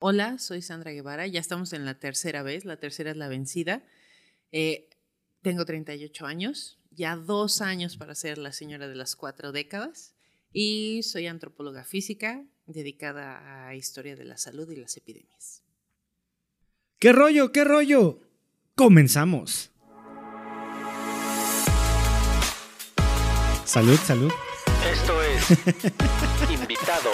Hola, soy Sandra Guevara, ya estamos en la tercera vez, la tercera es la vencida. Eh, tengo 38 años, ya dos años para ser la señora de las cuatro décadas y soy antropóloga física dedicada a historia de la salud y las epidemias. ¿Qué rollo? ¿Qué rollo? Comenzamos. Salud, salud. Esto es Invitado.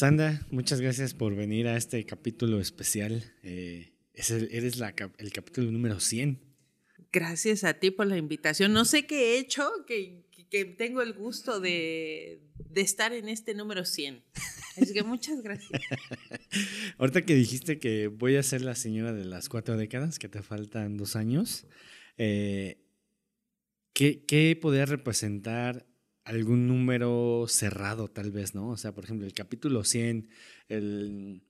Sandra, muchas gracias por venir a este capítulo especial. Eh, eres la, el capítulo número 100. Gracias a ti por la invitación. No sé qué he hecho, que, que tengo el gusto de, de, estar en este número 100. Así que muchas gracias. Ahorita que dijiste que voy a ser la señora de las cuatro décadas, que te faltan dos años, eh, ¿qué, ¿qué podría representar algún número cerrado tal vez, ¿no? O sea, por ejemplo, el capítulo 100, el,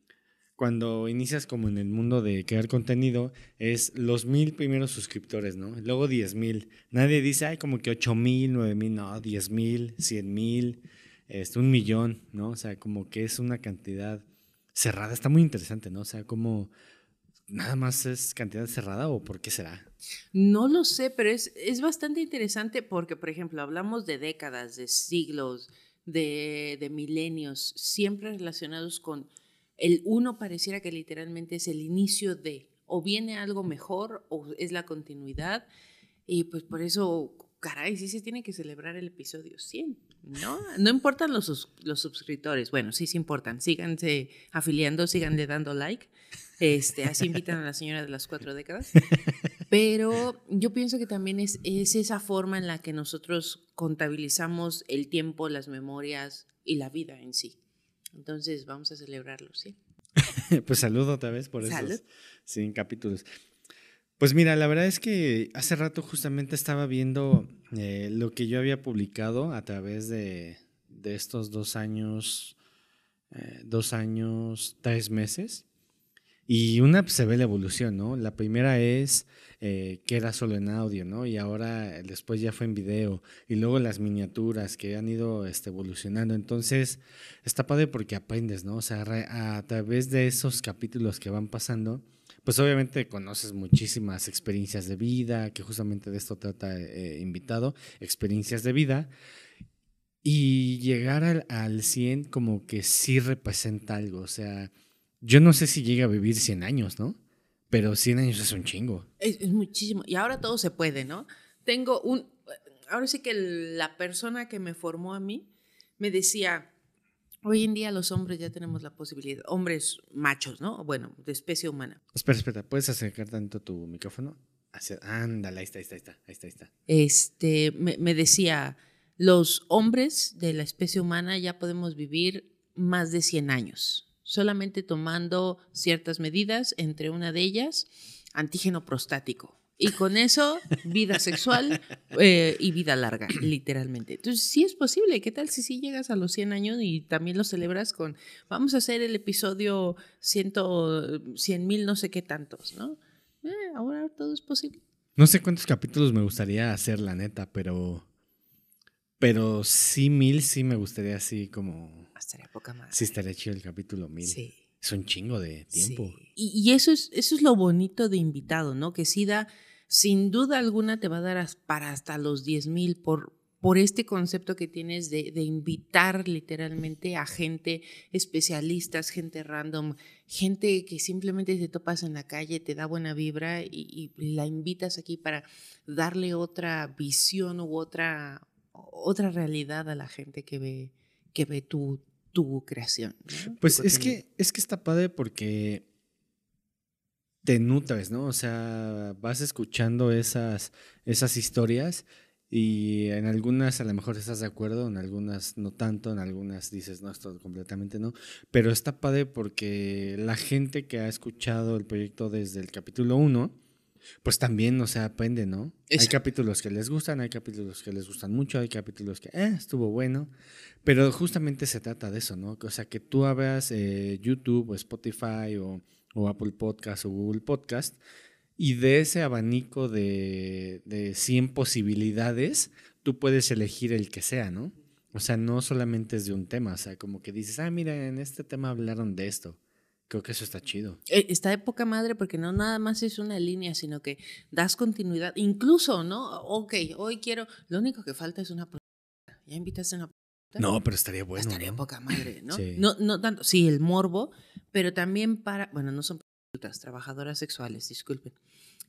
cuando inicias como en el mundo de crear contenido, es los mil primeros suscriptores, ¿no? Luego diez mil. Nadie dice, ay, como que ocho mil, nueve mil, no, diez mil, cien mil, este, un millón, ¿no? O sea, como que es una cantidad cerrada. Está muy interesante, ¿no? O sea, como nada más es cantidad cerrada o por qué será? No lo sé, pero es, es bastante interesante porque, por ejemplo, hablamos de décadas, de siglos, de, de milenios, siempre relacionados con el uno pareciera que literalmente es el inicio de, o viene algo mejor o es la continuidad. Y pues por eso, caray, sí se tiene que celebrar el episodio 100, ¿no? No importan los, los suscriptores, bueno, sí se importan, síganse afiliando, síganle dando like. Este, así invitan a la señora de las cuatro décadas. Pero yo pienso que también es, es esa forma en la que nosotros contabilizamos el tiempo, las memorias y la vida en sí. Entonces vamos a celebrarlo, ¿sí? pues saludo otra vez por esos 100 capítulos. Pues mira, la verdad es que hace rato justamente estaba viendo eh, lo que yo había publicado a través de, de estos dos años, eh, dos años, tres meses. Y una pues, se ve la evolución, ¿no? La primera es eh, que era solo en audio, ¿no? Y ahora después ya fue en video. Y luego las miniaturas que han ido este, evolucionando. Entonces, está padre porque aprendes, ¿no? O sea, a través de esos capítulos que van pasando, pues obviamente conoces muchísimas experiencias de vida, que justamente de esto trata eh, invitado, experiencias de vida. Y llegar al, al 100 como que sí representa algo, o sea yo no sé si llega a vivir 100 años, ¿no? Pero 100 años es un chingo. Es, muchísimo. Y ahora todo se puede, ¿no? Tengo un... Ahora sí que la persona que me formó a mí me decía, hoy en día los hombres ya tenemos la posibilidad, hombres machos, ¿no? Bueno, de especie humana. Espera, espera, ¿puedes acercar tanto tu micrófono? Hacia, ándale, ahí está, ahí está, ahí está, ahí está. Este, me, me decía, los hombres de la especie humana ya podemos vivir más de 100 años solamente tomando ciertas medidas, entre una de ellas, antígeno prostático. Y con eso, vida sexual eh, y vida larga, literalmente. Entonces, sí es posible. ¿Qué tal si sí llegas a los 100 años y también lo celebras con, vamos a hacer el episodio 100 mil, no sé qué tantos, ¿no? Eh, ahora todo es posible. No sé cuántos capítulos me gustaría hacer, la neta, pero... Pero sí, mil sí me gustaría así como estaría poca más. Sí, estaría chido el capítulo 1000. Sí. Es un chingo de tiempo. Y, eso, es, eso es lo bonito de invitado, ¿no? Que sí da, sin duda alguna te va a dar para hasta los 10,000 por, por este concepto que tienes de, de, invitar literalmente a gente, especialistas, gente random, gente que simplemente te topas en la calle, te da buena vibra y, y la invitas aquí para darle otra visión u otra, otra realidad a la gente que ve, que ve tu, tu creación. Pues es que, es que está padre porque te nutres, ¿no? O sea, vas escuchando esas, esas historias y en algunas a lo mejor estás de acuerdo, en algunas no tanto, en algunas dices, no, esto completamente no. Pero está padre porque la gente que ha escuchado el proyecto desde el capítulo 1, pues también, o sea, aprende, ¿no? Hay capítulos que les gustan, hay capítulos que les gustan mucho, hay capítulos que, eh, estuvo bueno. Pero justamente se trata de eso, ¿no? O sea, que tú abras eh, YouTube o Spotify o, Apple Podcast o Google Podcast y de ese abanico de, de 100 posibilidades, tú puedes elegir el que sea, ¿no? O sea, no solamente es de un tema, o sea, como que dices, ah, mira, en este tema hablaron de esto. Creo que eso está chido. Eh, está de poca madre porque no nada más es una línea, sino que das continuidad. Incluso, ¿no? Ok, hoy quiero, lo único que falta es una... Ya invitaste a una no, pero estaría bueno. Estaría poca madre, ¿no? Sí. ¿no? No tanto, sí, el morbo, pero también para, bueno, no son trabajadoras sexuales, disculpen,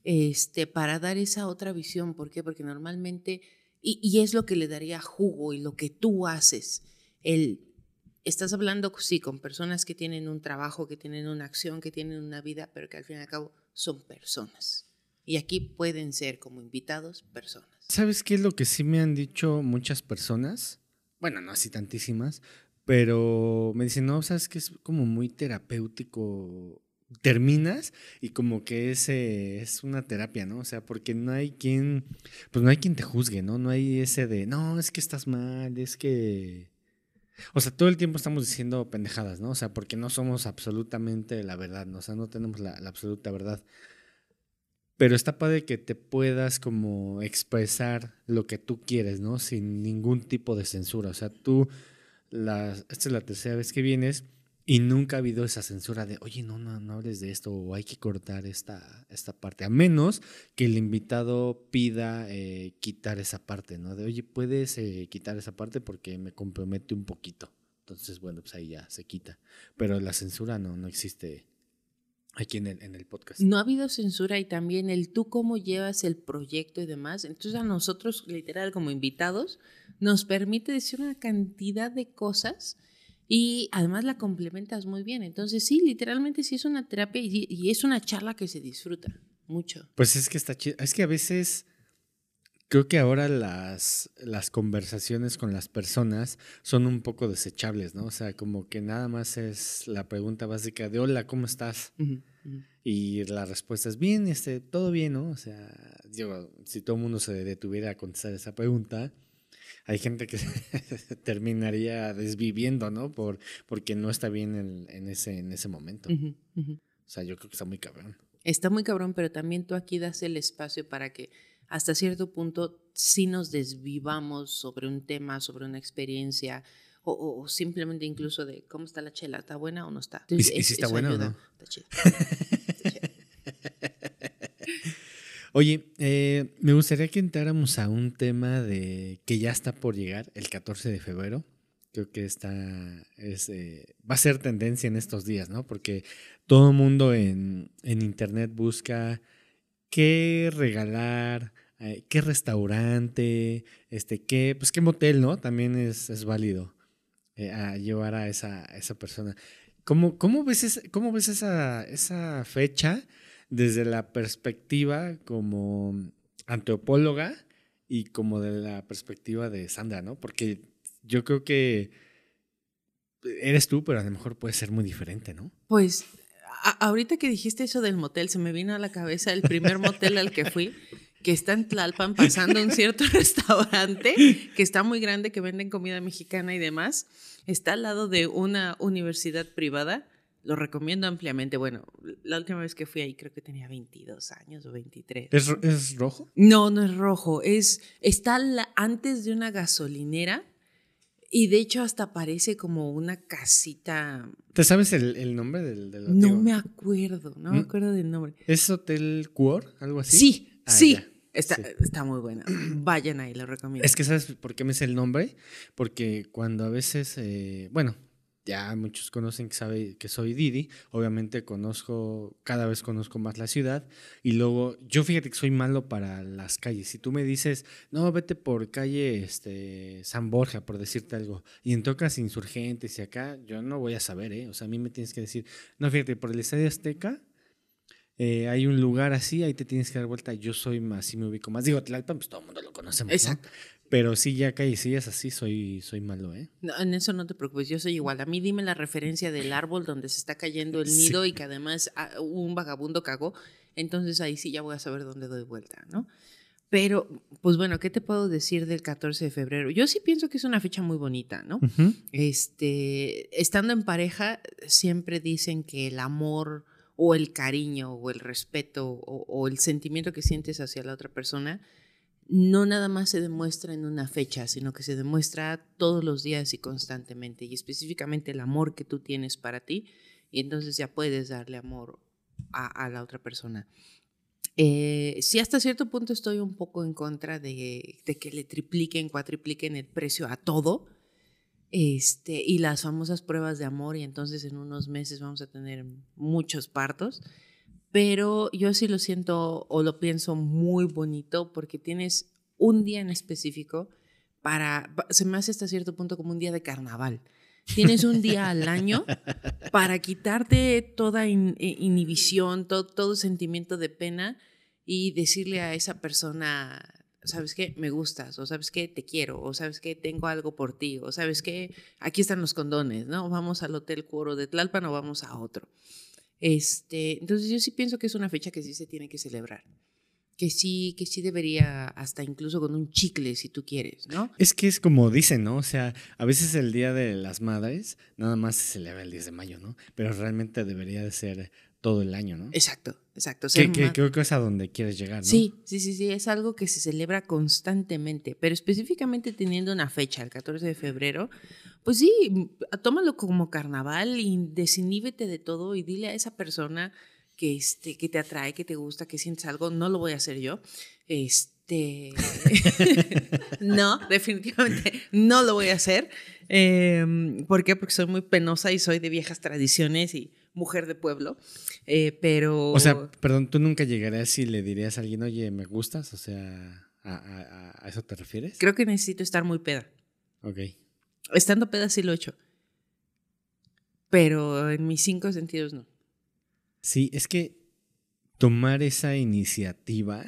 este, para dar esa otra visión. ¿Por qué? Porque normalmente, y, y es lo que le daría jugo y lo que tú haces, el, estás hablando, sí, con personas que tienen un trabajo, que tienen una acción, que tienen una vida, pero que al fin y al cabo son personas. Y aquí pueden ser como invitados personas. ¿Sabes qué es lo que sí me han dicho muchas personas? bueno, no así tantísimas, pero me dicen, no, sabes que es como muy terapéutico. Terminas y como que ese es una terapia, ¿no? O sea, porque no hay quien, pues no hay quien te juzgue, ¿no? No hay ese de, no, es que estás mal, es que... O sea, todo el tiempo estamos diciendo pendejadas, ¿no? O sea, porque no somos absolutamente la verdad, ¿no? O sea, no tenemos la, la absoluta verdad. Pero está padre que te puedas como expresar lo que tú quieres, ¿no? Sin ningún tipo de censura. O sea, tú, la, esta es la tercera vez que vienes y nunca ha habido esa censura de, oye, no, no, no hables de esto o hay que cortar esta, esta parte. A menos que el invitado pida eh, quitar esa parte, ¿no? De, oye, puedes eh, quitar esa parte porque me compromete un poquito. Entonces, bueno, pues ahí ya se quita. Pero la censura no, no existe aquí en el, en el podcast. No ha habido censura y también el tú cómo llevas el proyecto y demás. Entonces a nosotros, literal, como invitados, nos permite decir una cantidad de cosas y además la complementas muy bien. Entonces sí, literalmente sí es una terapia y, y es una charla que se disfruta mucho. Pues es que está chido. Es que a veces Creo que ahora las, las conversaciones con las personas son un poco desechables, ¿no? O sea, como que nada más es la pregunta básica de hola, ¿cómo estás? Y la respuesta es bien, este, todo bien, ¿no? O sea, digo, si todo el mundo se detuviera a contestar esa pregunta, hay gente que terminaría desviviendo, ¿no? Por, porque no está bien en, en ese, en ese momento. O sea, yo creo que está muy cabrón. Está muy cabrón, pero también tú aquí das el espacio para que hasta cierto punto sí nos desvivamos sobre un tema, sobre una experiencia, o, simplemente incluso de cómo está la chela, ¿está buena o no está? ¿Y, si está buena o no? Está chida. Oye, eh, me gustaría que entráramos a un tema de que ya está por llegar el 14 de febrero. Creo que está, es, eh, va a ser tendencia en estos días, ¿no? Porque todo el mundo en, en internet busca qué regalar, eh, qué restaurante, este, qué, pues qué motel, ¿no? También es, es válido a llevar a esa, esa persona. ¿Cómo, cómo ves, cómo ves esa, esa fecha desde la perspectiva como antropóloga y como de la perspectiva de Sandra, ¿no? Porque yo creo que eres tú, pero a lo mejor puede ser muy diferente, ¿no? Pues ahorita que dijiste eso del motel, se me vino a la cabeza el primer motel al que fui que está en Tlalpan pasando un cierto restaurante que está muy grande, que venden comida mexicana y demás. Está al lado de una universidad privada. Lo recomiendo ampliamente. Bueno, la última vez que fui ahí creo que tenía 22 años o 23. ¿Es, rojo? No, no es rojo. Es, está antes de una gasolinera y de hecho hasta parece como una casita. ¿Te sabes el, nombre del, del No me acuerdo, no me ¿Mm? acuerdo del nombre. ¿Es Hotel Cuor? ¿Algo así? Sí, ah, sí. Está, está muy buena. Vayan ahí, lo recomiendo. Es que, ¿sabes por qué me sé el nombre? Porque cuando a veces, eh, bueno, ya muchos conocen que sabe que soy Didi, obviamente conozco, cada vez conozco más la ciudad y luego yo fíjate que soy malo para las calles. Si tú me dices, no, vete por calle este, San Borja, por decirte algo, y en tocas insurgentes y acá, yo no voy a saber, ¿eh? O sea, a mí me tienes que decir, no, fíjate, por el Estadio Azteca, eh, hay un lugar así, ahí te tienes que dar vuelta. Yo soy más, sí me ubico más. Digo, Tlalpan, pues todo el mundo lo conocemos. Exacto. Pero sí, ya es así, soy, soy malo, ¿eh? No, en eso no te preocupes, yo soy igual. A mí dime la referencia del árbol donde se está cayendo el nido y que además ah, un vagabundo cagó. Entonces ahí sí ya voy a saber dónde doy vuelta, ¿no? Pero, pues bueno, ¿qué te puedo decir del 14 de febrero? Yo sí pienso que es una fecha muy bonita, ¿no? Este, estando en pareja, siempre dicen que el amor o el cariño o el respeto o, el sentimiento que sientes hacia la otra persona no nada más se demuestra en una fecha, sino que se demuestra todos los días y constantemente, y específicamente el amor que tú tienes para ti, y entonces ya puedes darle amor a, la otra persona. Eh, sí, hasta cierto punto estoy un poco en contra de, de, que le tripliquen, cuatripliquen el precio a todo. Este, y las famosas pruebas de amor, y entonces en unos meses vamos a tener muchos partos. Pero yo sí lo siento o lo pienso muy bonito porque tienes un día en específico para, se me hace hasta cierto punto como un día de carnaval. Tienes un día al año para quitarte toda inhibición, todo, todo sentimiento de pena y decirle a esa persona, ¿sabes qué? Me gustas, o ¿sabes qué? Te quiero, o ¿sabes qué? Tengo algo por ti, o ¿sabes qué? Aquí están los condones, ¿no? Vamos al Hotel Cuoro de Tlalpan o vamos a otro. Este, entonces yo sí pienso que es una fecha que sí se tiene que celebrar que sí, que sí debería, hasta incluso con un chicle, si tú quieres, ¿no? Es que es como dicen, ¿no? O sea, a veces el Día de las Madres nada más se celebra el 10 de mayo, ¿no? Pero realmente debería de ser todo el año, ¿no? Exacto, exacto. creo que es a donde quieres llegar, ¿no? Sí, sí, sí, sí, es algo que se celebra constantemente, pero específicamente teniendo una fecha, el 14 de febrero, pues sí, tómalo como carnaval y desiníbete de todo y dile a esa persona que, este, que te atrae, que te gusta, que sientes algo, no lo voy a hacer yo. Este, no, definitivamente no lo voy a hacer. Em, ¿Por qué? Porque soy muy penosa y soy de viejas tradiciones y mujer de pueblo. Eh, pero... O sea, perdón, ¿tú nunca llegarías y le dirías a alguien, oye, me gustas? O sea, ¿a, a eso te refieres? Creo que necesito estar muy peda. Ok. Estando peda sí lo he hecho. Pero en mis cinco sentidos no. Sí, es que tomar esa iniciativa.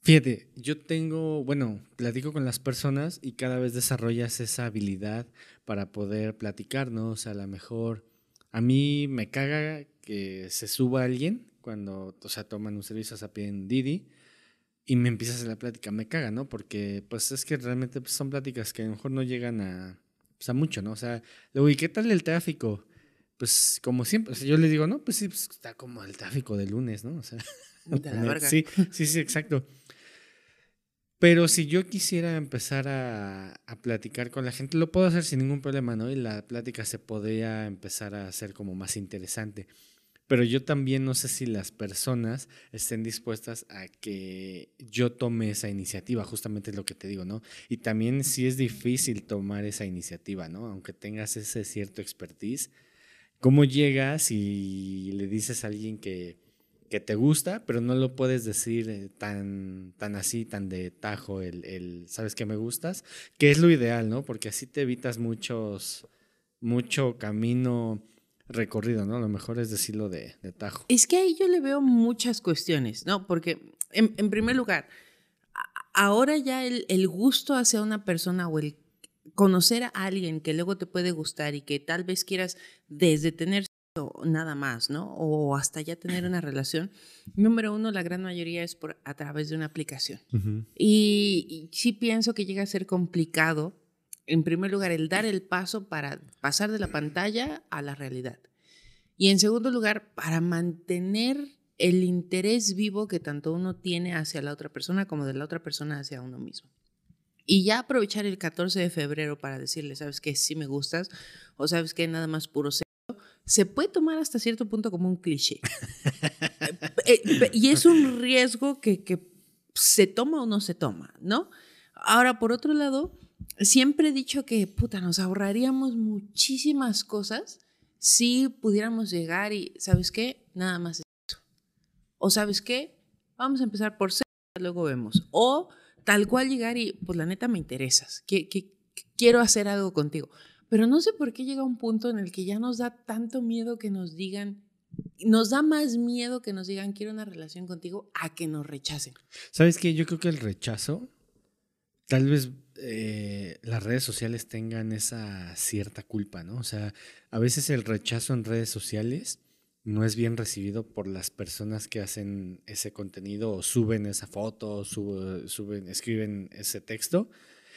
Fíjate, yo tengo, bueno, platico con las personas y cada vez desarrollas esa habilidad para poder platicarnos. A lo mejor a mí me caga que se suba alguien cuando, o sea, toman un servicio a pie en Didi y me empieza a hacer la plática. Me caga, ¿no? Porque pues es que realmente pues, son pláticas que a lo mejor no llegan a, pues, a mucho, ¿no? O sea, luego, ¿y qué tal el tráfico? pues como siempre, yo le digo, no, pues sí, pues, está como el tráfico de lunes, ¿no? O sea, sí, sí, sí, exacto. Pero si yo quisiera empezar a, platicar con la gente, lo puedo hacer sin ningún problema, ¿no? Y la plática se podría empezar a hacer como más interesante. Pero yo también no sé si las personas estén dispuestas a que yo tome esa iniciativa, justamente es lo que te digo, ¿no? Y también si es difícil tomar esa iniciativa, ¿no? Aunque tengas ese cierto expertise, ¿Cómo llegas y le dices a alguien que, te gusta, pero no lo puedes decir eh, tan, tan así, tan de tajo, el, sabes que me gustas, que es lo ideal, ¿no? Porque así te evitas muchos, mucho camino recorrido, ¿no? Lo mejor es decirlo de, tajo. Es que ahí yo le veo muchas cuestiones, ¿no? Porque, en, primer lugar, ahora ya el, el, gusto hacia una persona o el conocer a alguien que luego te puede gustar y que tal vez quieras desde tener nada más, ¿no? O hasta ya tener una relación. Número uno, la gran mayoría es por, a través de una aplicación. y, sí pienso que llega a ser complicado, en primer lugar, el dar el paso para pasar de la pantalla a la realidad. Y en segundo lugar, para mantener el interés vivo que tanto uno tiene hacia la otra persona como de la otra persona hacia uno mismo. Y ya aprovechar el 14 de febrero para decirle, ¿sabes qué? Sí me gustas, o ¿sabes qué? Nada más puro se puede tomar hasta cierto punto como un cliché. Eh, eh, y es un riesgo que, que se toma o no se toma, ¿no? Ahora, por otro lado, siempre he dicho que, puta, nos ahorraríamos muchísimas cosas si pudiéramos llegar y, ¿sabes qué? Nada más eso. O, ¿sabes qué? Vamos a empezar por sexo, luego vemos. O tal cual llegar y, pues la neta me interesas, que, quiero hacer algo contigo. Pero no sé por qué llega un punto en el que ya nos da tanto miedo que nos digan, nos da más miedo que nos digan quiero una relación contigo a que nos rechacen. ¿Sabes qué? Yo creo que el rechazo, tal vez eh, las redes sociales tengan esa cierta culpa, ¿no? O sea, a veces el rechazo en redes sociales no es bien recibido por las personas que hacen ese contenido o suben esa foto, o suben, escriben ese texto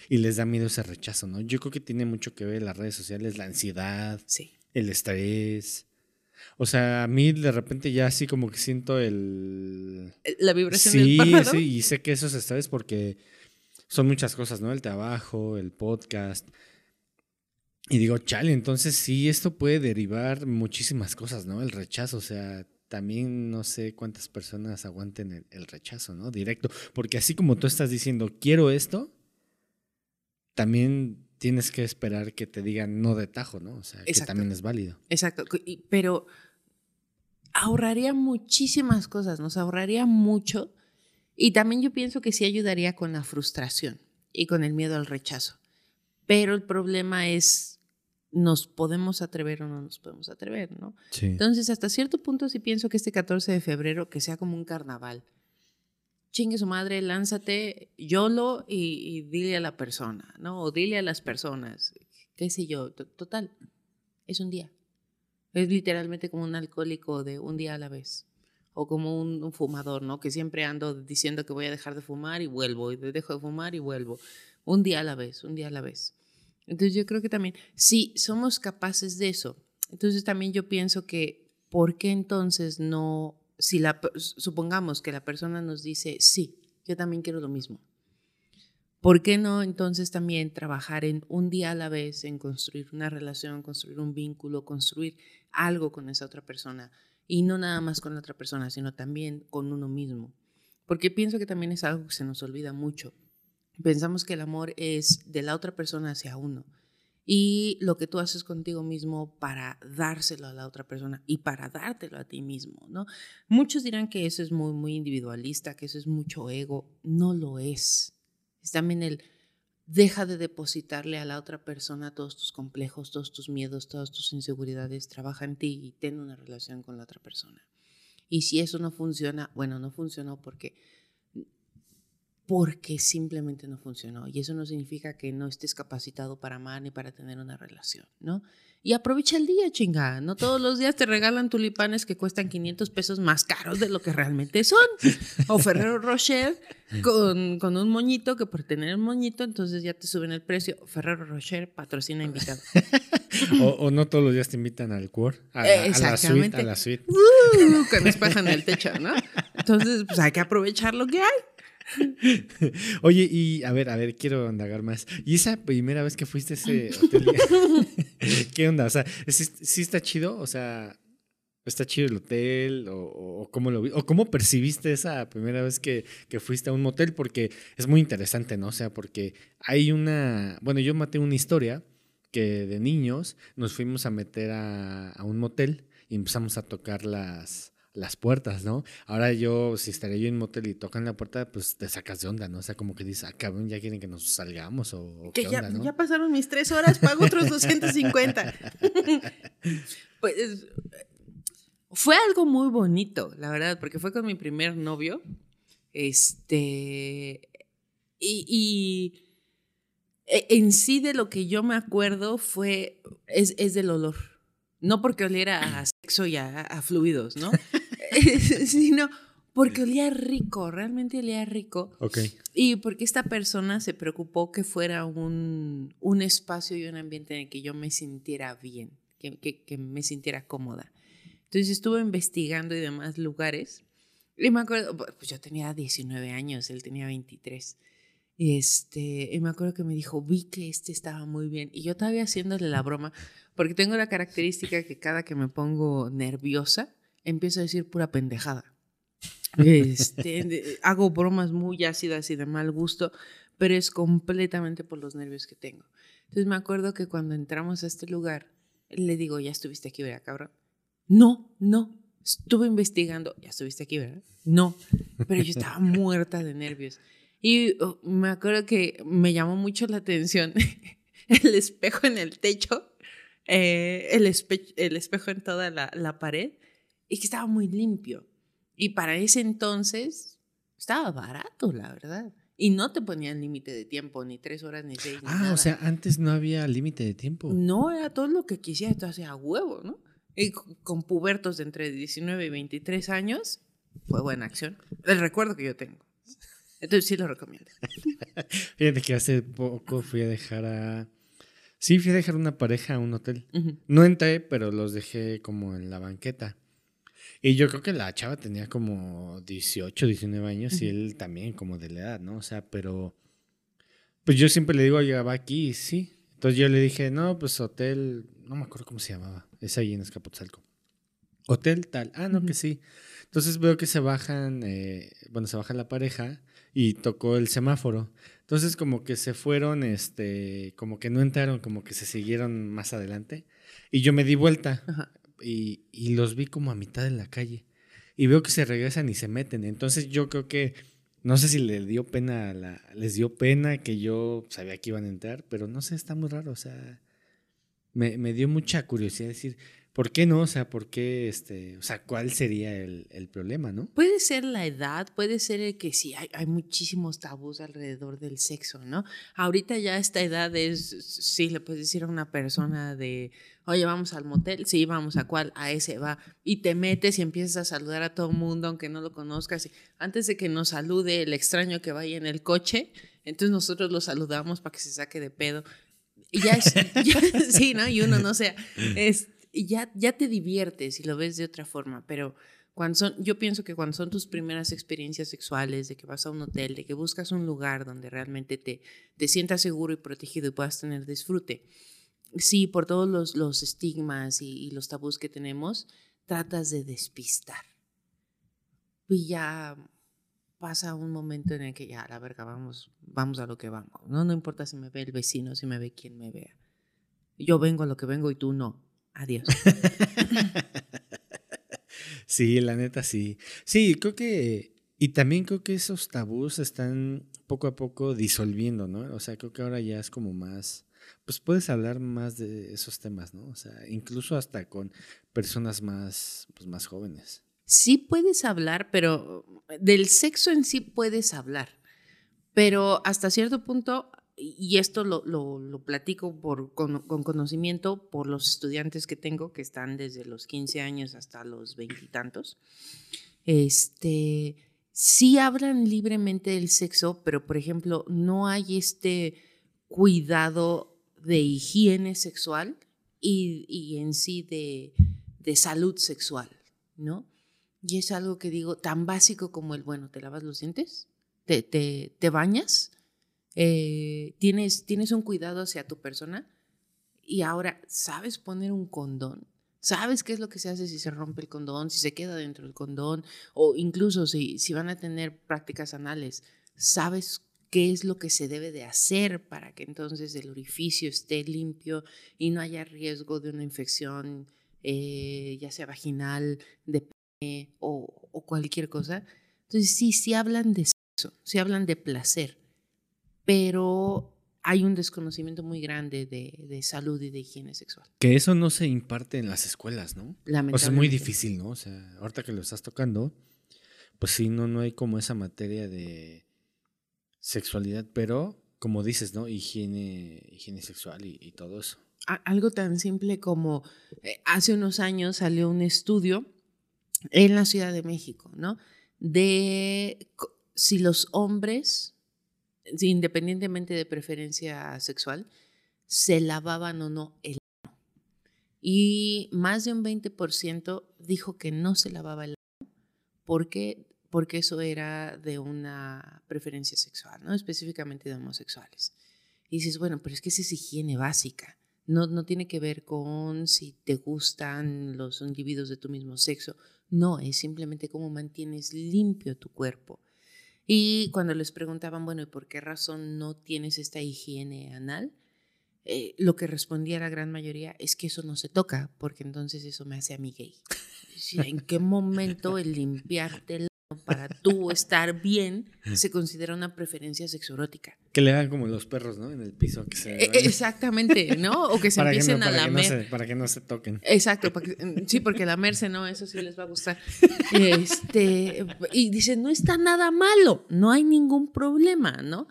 y les da miedo ese rechazo, ¿no? Yo creo que tiene mucho que ver las redes sociales, la ansiedad, el estrés. O sea, a mí de repente ya así como que siento el... La vibración sí, del Sí, y sé que eso es porque son muchas cosas, ¿no? El trabajo, el podcast. Y digo, chale, entonces sí, esto puede derivar muchísimas cosas, ¿no? El rechazo, o sea, también no sé cuántas personas aguanten el, el rechazo, ¿no? Directo. Porque así como tú estás diciendo, quiero esto, también tienes que esperar que te digan no de tajo, ¿no? O sea, que también es válido. Exacto, pero ahorraría muchísimas cosas, nos ahorraría mucho y también yo pienso que sí ayudaría con la frustración y con el miedo al rechazo. Pero el problema es, ¿nos podemos atrever o no nos podemos atrever, no? Sí. Entonces, hasta cierto punto sí pienso que este 14 de febrero, que sea como un carnaval, chingue su madre, lánzate, YOLO y, y, dile a la persona, ¿no? O dile a las personas, qué sé yo, total, es un día. Es literalmente como un alcohólico de un día a la vez. O como un, fumador, ¿no? Que siempre ando diciendo que voy a dejar de fumar y vuelvo, y dejo de fumar y vuelvo. Un día a la vez, un día a la vez. Entonces yo creo que también, si somos capaces de eso, entonces también yo pienso que, ¿por qué entonces no si la, supongamos que la persona nos dice, sí, yo también quiero lo mismo. ¿Por qué no entonces también trabajar en un día a la vez, en construir una relación, construir un vínculo, construir algo con esa otra persona? Y no nada más con la otra persona, sino también con uno mismo. Porque pienso que también es algo que se nos olvida mucho. Pensamos que el amor es de la otra persona hacia uno y lo que tú haces contigo mismo para dárselo a la otra persona y para dártelo a ti mismo, ¿no? Muchos dirán que eso es muy, muy individualista, que eso es mucho ego. No lo es. Es también el deja de depositarle a la otra persona todos tus complejos, todos tus miedos, todas tus inseguridades, trabaja en ti y ten una relación con la otra persona. Y si eso no funciona, bueno, no funcionó porque porque simplemente no funcionó. Y eso no significa que no estés capacitado para amar ni para tener una relación, ¿no? Y aprovecha el día, chingada. No todos los días te regalan tulipanes que cuestan 500 pesos más caros de lo que realmente son. O Ferrero Rocher con, con un moñito, que por tener un moñito, entonces ya te suben el precio. Ferrero Rocher patrocina invitado. o, no todos los días te invitan al cuor, a, la suite. A la suite. Uh, que nos pasan el techo, ¿no? Entonces, pues hay que aprovechar lo que hay. Oye, y a ver, a ver, quiero indagar más. ¿Y esa primera vez que fuiste a ese hotel? ¿Qué onda? O sea, ¿sí, está chido? O sea, ¿está chido el hotel? ¿O, cómo lo ¿O cómo percibiste esa primera vez que, fuiste a un motel? Porque es muy interesante, ¿no? O sea, porque hay una. Bueno, yo maté una historia que de niños nos fuimos a meter a, a un motel y empezamos a tocar las las puertas, ¿no? Ahora yo, si estaré yo en un motel y tocan la puerta, pues te sacas de onda, ¿no? O sea, como que dices, ah, cabrón, ya quieren que nos salgamos o, que ya, ya pasaron mis tres horas, pago otros 250. pues fue algo muy bonito, la verdad, porque fue con mi primer novio. Este. Y, y e, en sí de lo que yo me acuerdo fue. Es, es del olor. No porque oliera a sexo y a fluidos, ¿no? sino porque olía rico, realmente olía rico. Ok. Y porque esta persona se preocupó que fuera un, un espacio y un ambiente en el que yo me sintiera bien, que, que, que, me sintiera cómoda. Entonces estuve investigando y demás lugares. Y me acuerdo, pues yo tenía 19 años, él tenía 23. Y, este, y me acuerdo que me dijo, vi que este estaba muy bien. Y yo todavía haciéndole la broma, porque tengo la característica que cada que me pongo nerviosa, empiezo a decir pura pendejada. Este, hago bromas muy ácidas y de mal gusto, pero es completamente por los nervios que tengo. Entonces me acuerdo que cuando entramos a este lugar, le digo, ya estuviste aquí, ¿verdad, cabrón? No, no, estuve investigando, ya estuviste aquí, ¿verdad? No, pero yo estaba muerta de nervios. Y oh, me acuerdo que me llamó mucho la atención el espejo en el techo, eh, el, el, espejo en toda la, la pared y que estaba muy limpio. Y para ese entonces estaba barato, la verdad. Y no te ponían límite de tiempo, ni tres horas, ni seis. Ah, o sea, antes no había límite de tiempo. No, era todo lo que quisiera, esto hacía huevo, ¿no? Y con pubertos de entre 19 y 23 años, fue buena acción. El recuerdo que yo tengo. Entonces sí lo recomiendo. Fíjate que hace poco fui a dejar a Sí, fui a dejar una pareja a un hotel. No entré, pero los dejé como en la banqueta. Y yo creo que la chava tenía como 18, 19 años y él también como de la edad, ¿no? O sea, pero pues yo siempre le digo, va aquí, sí. Entonces yo le dije, no, pues hotel, no me acuerdo cómo se llamaba, es ahí en Escapotzalco. Hotel tal, ah, no, que sí. Entonces veo que se bajan, eh, bueno, se baja la pareja y tocó el semáforo. Entonces como que se fueron, este, como que no entraron, como que se siguieron más adelante. Y yo me di vuelta y, los vi como a mitad de la calle. Y veo que se regresan y se meten. Entonces yo creo que, no sé si le dio pena, la, les dio pena que yo sabía que iban a entrar, pero no sé, está muy raro. O sea, me, me dio mucha curiosidad decir, ¿Por qué no? O sea, ¿por qué, este, o sea, cuál sería el, el problema, no? Puede ser la edad, puede ser que sí, hay, hay, muchísimos tabús alrededor del sexo, ¿no? Ahorita ya esta edad es, sí, le puedes decir a una persona de, oye, vamos al motel, sí, vamos a cuál, a ese va, y te metes y empiezas a saludar a todo el mundo, aunque no lo conozcas, antes de que nos salude el extraño que vaya en el coche, entonces nosotros lo saludamos para que se saque de pedo. Ya sí, ¿no? Y uno no sea, es ya, ya te diviertes y lo ves de otra forma, pero cuando son, yo pienso que cuando son tus primeras experiencias sexuales, de que vas a un hotel, de que buscas un lugar donde realmente te, te sientas seguro y protegido y puedas tener disfrute, sí, por todos los, los estigmas y, los tabús que tenemos, tratas de despistar. Y ya pasa un momento en el que ya, la verga, vamos, vamos a lo que vamos. No, no importa si me ve el vecino, si me ve quien me vea. Yo vengo a lo que vengo y tú no. Adiós. sí, la neta sí. Sí, creo que, y también creo que esos tabús están poco a poco disolviendo, ¿no? O sea, creo que ahora ya es como más, pues puedes hablar más de esos temas, ¿no? O sea, incluso hasta con personas más, pues más jóvenes. Sí puedes hablar, pero del sexo en sí puedes hablar, pero hasta cierto punto y esto lo, lo, platico por, con, conocimiento por los estudiantes que tengo, que están desde los 15 años hasta los veintitantos. Este, sí hablan libremente del sexo, pero por ejemplo, no hay este cuidado de higiene sexual y, y en sí de, de, salud sexual, ¿no? Y es algo que digo tan básico como el, bueno, ¿te lavas los dientes? ¿Te, te, te bañas? Eh, tienes, un cuidado hacia tu persona y ahora sabes poner un condón. Sabes qué es lo que se hace si se rompe el condón, si se queda dentro del condón, o incluso si, van a tener prácticas anales. Sabes qué es lo que se debe de hacer para que entonces el orificio esté limpio y no haya riesgo de una infección, eh, ya sea vaginal, de pene o, o, cualquier cosa. Entonces sí, sí hablan de sexo, sí hablan de placer pero hay un desconocimiento muy grande de, salud y de higiene sexual. Que eso no se imparte en las escuelas, ¿no? O sea, es muy difícil, ¿no? O sea, ahorita que lo estás tocando, pues sí, no, no hay como esa materia de sexualidad, pero como dices, ¿no? Higiene, higiene sexual y, todo eso. Algo tan simple como eh, hace unos años salió un estudio en la Ciudad de México, ¿no? De si los hombres independientemente de preferencia sexual, se lavaban o no el ano. Y más de un 20% dijo que no se lavaba el ano porque, porque eso era de una preferencia sexual, ¿no? específicamente de homosexuales. Y dices, bueno, pero es que esa es higiene básica. No, no tiene que ver con si te gustan los individuos de tu mismo sexo. No, es simplemente cómo mantienes limpio tu cuerpo. Y cuando les preguntaban, bueno, ¿y por qué razón no tienes esta higiene anal? Eh, lo que respondía la gran mayoría es que eso no se toca, porque entonces eso me hace a mí gay. ¿En qué momento el limpiarte para tú estar bien se considera una preferencia sexorótica. Que le hagan como los perros, ¿no? En el piso. Que se e, exactamente, ¿no? O que se empiecen a lamer. para que no se toquen. Exacto, sí, porque lamerse, ¿no? Eso sí les va a gustar. Este, y dicen, no está nada malo, no hay ningún problema, ¿no?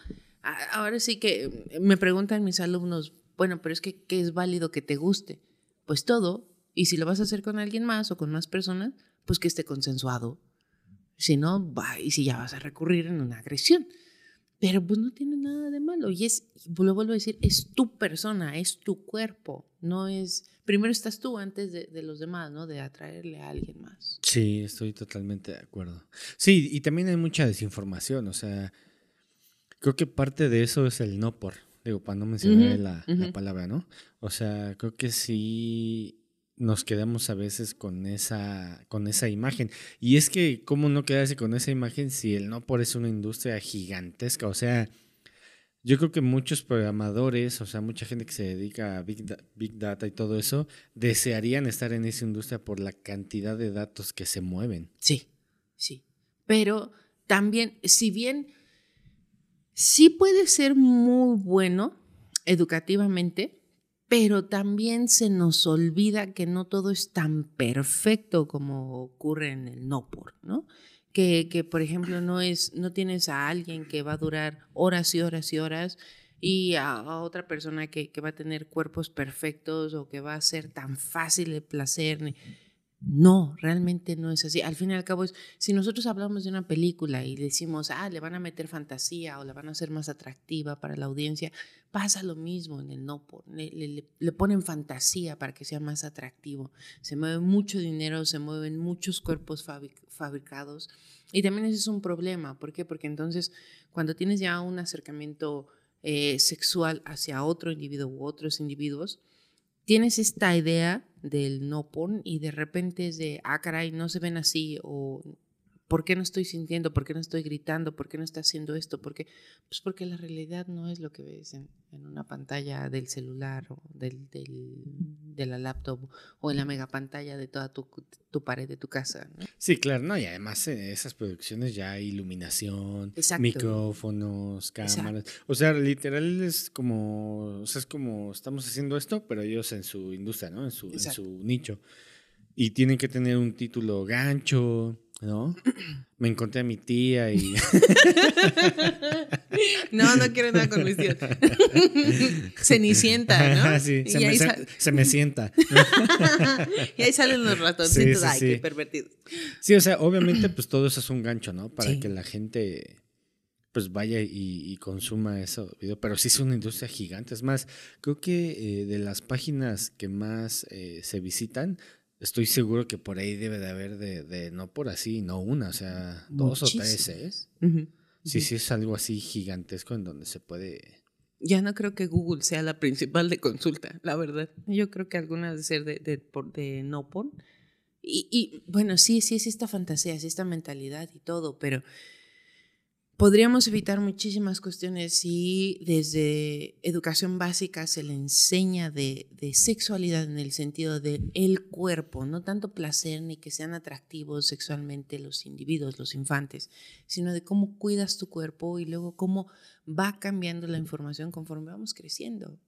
Ahora sí que me preguntan mis alumnos, bueno, pero es que, ¿qué es válido que te guste? Pues todo, y si lo vas a hacer con alguien más o con más personas, pues que esté consensuado si no, va, y si ya vas a recurrir en una agresión. Pero pues no tiene nada de malo. Y es, lo vuelvo a decir, es tu persona, es tu cuerpo. No es. Primero estás tú antes de, de, los demás, ¿no? De atraerle a alguien más. Sí, estoy totalmente de acuerdo. Sí, y también hay mucha desinformación. O sea, creo que parte de eso es el no por. Digo, para no mencionar la, la palabra, ¿no? O sea, creo que sí nos quedamos a veces con esa, con esa imagen. Y es que, ¿cómo no quedarse con esa imagen si el no por es una industria gigantesca? O sea, yo creo que muchos programadores, o sea, mucha gente que se dedica a Big, Big Data y todo eso, desearían estar en esa industria por la cantidad de datos que se mueven. Sí, sí. Pero también, si bien sí puede ser muy bueno educativamente, pero también se nos olvida que no todo es tan perfecto como ocurre en el no por, ¿no? Que, que, por ejemplo, no, es, no tienes a alguien que va a durar horas y horas y horas y a, otra persona que, que, va a tener cuerpos perfectos o que va a ser tan fácil de placer. No, realmente no es así. Al fin y al cabo, es, si nosotros hablamos de una película y decimos, ah, le van a meter fantasía o la van a hacer más atractiva para la audiencia, pasa lo mismo en el no. Le, le, ponen fantasía para que sea más atractivo. Se mueve mucho dinero, se mueven muchos cuerpos fabricados. Y también ese es un problema. ¿Por qué? Porque entonces, cuando tienes ya un acercamiento eh, sexual hacia otro individuo u otros individuos, tienes esta idea del no porn y de repente es de, ah, caray, no se ven así o ¿por qué no estoy sintiendo? ¿Por qué no estoy gritando? ¿Por qué no está haciendo esto? ¿Por qué? Pues porque la realidad no es lo que ves en, una pantalla del celular o del, de la laptop o en la mega pantalla de toda tu, pared de tu casa. Sí, claro, no, y además en esas producciones ya hay iluminación, micrófonos, cámaras. O sea, literal es como, o sea, es como estamos haciendo esto, pero ellos en su industria, ¿no? En su, en su nicho. Y tienen que tener un título gancho, ¿no? Me encontré a mi tía y... no, no quiero nada con mis tíos. Cenicienta, ¿no? Sí, se, me, se, me, sienta. y ahí salen los ratoncitos. Ay, qué pervertido. Sí, o sea, obviamente pues todo eso es un gancho, ¿no? Para que la gente pues vaya y, consuma eso video. Pero sí es una industria gigante. Es más, creo que eh, de las páginas que más eh, se visitan estoy seguro que por ahí debe de haber de, no por así, no una, o sea, dos o tres, ¿eh? Sí, sí, es algo así gigantesco en donde se puede... Ya no creo que Google sea la principal de consulta, la verdad. Yo creo que algunas de ser de, de, de no por. Y, y bueno, sí, sí es esta fantasía, es esta mentalidad y todo, pero Podríamos evitar muchísimas cuestiones si desde educación básica se le enseña de, sexualidad en el sentido de el cuerpo, no tanto placer ni que sean atractivos sexualmente los individuos, los infantes, sino de cómo cuidas tu cuerpo y luego cómo va cambiando la información conforme vamos creciendo.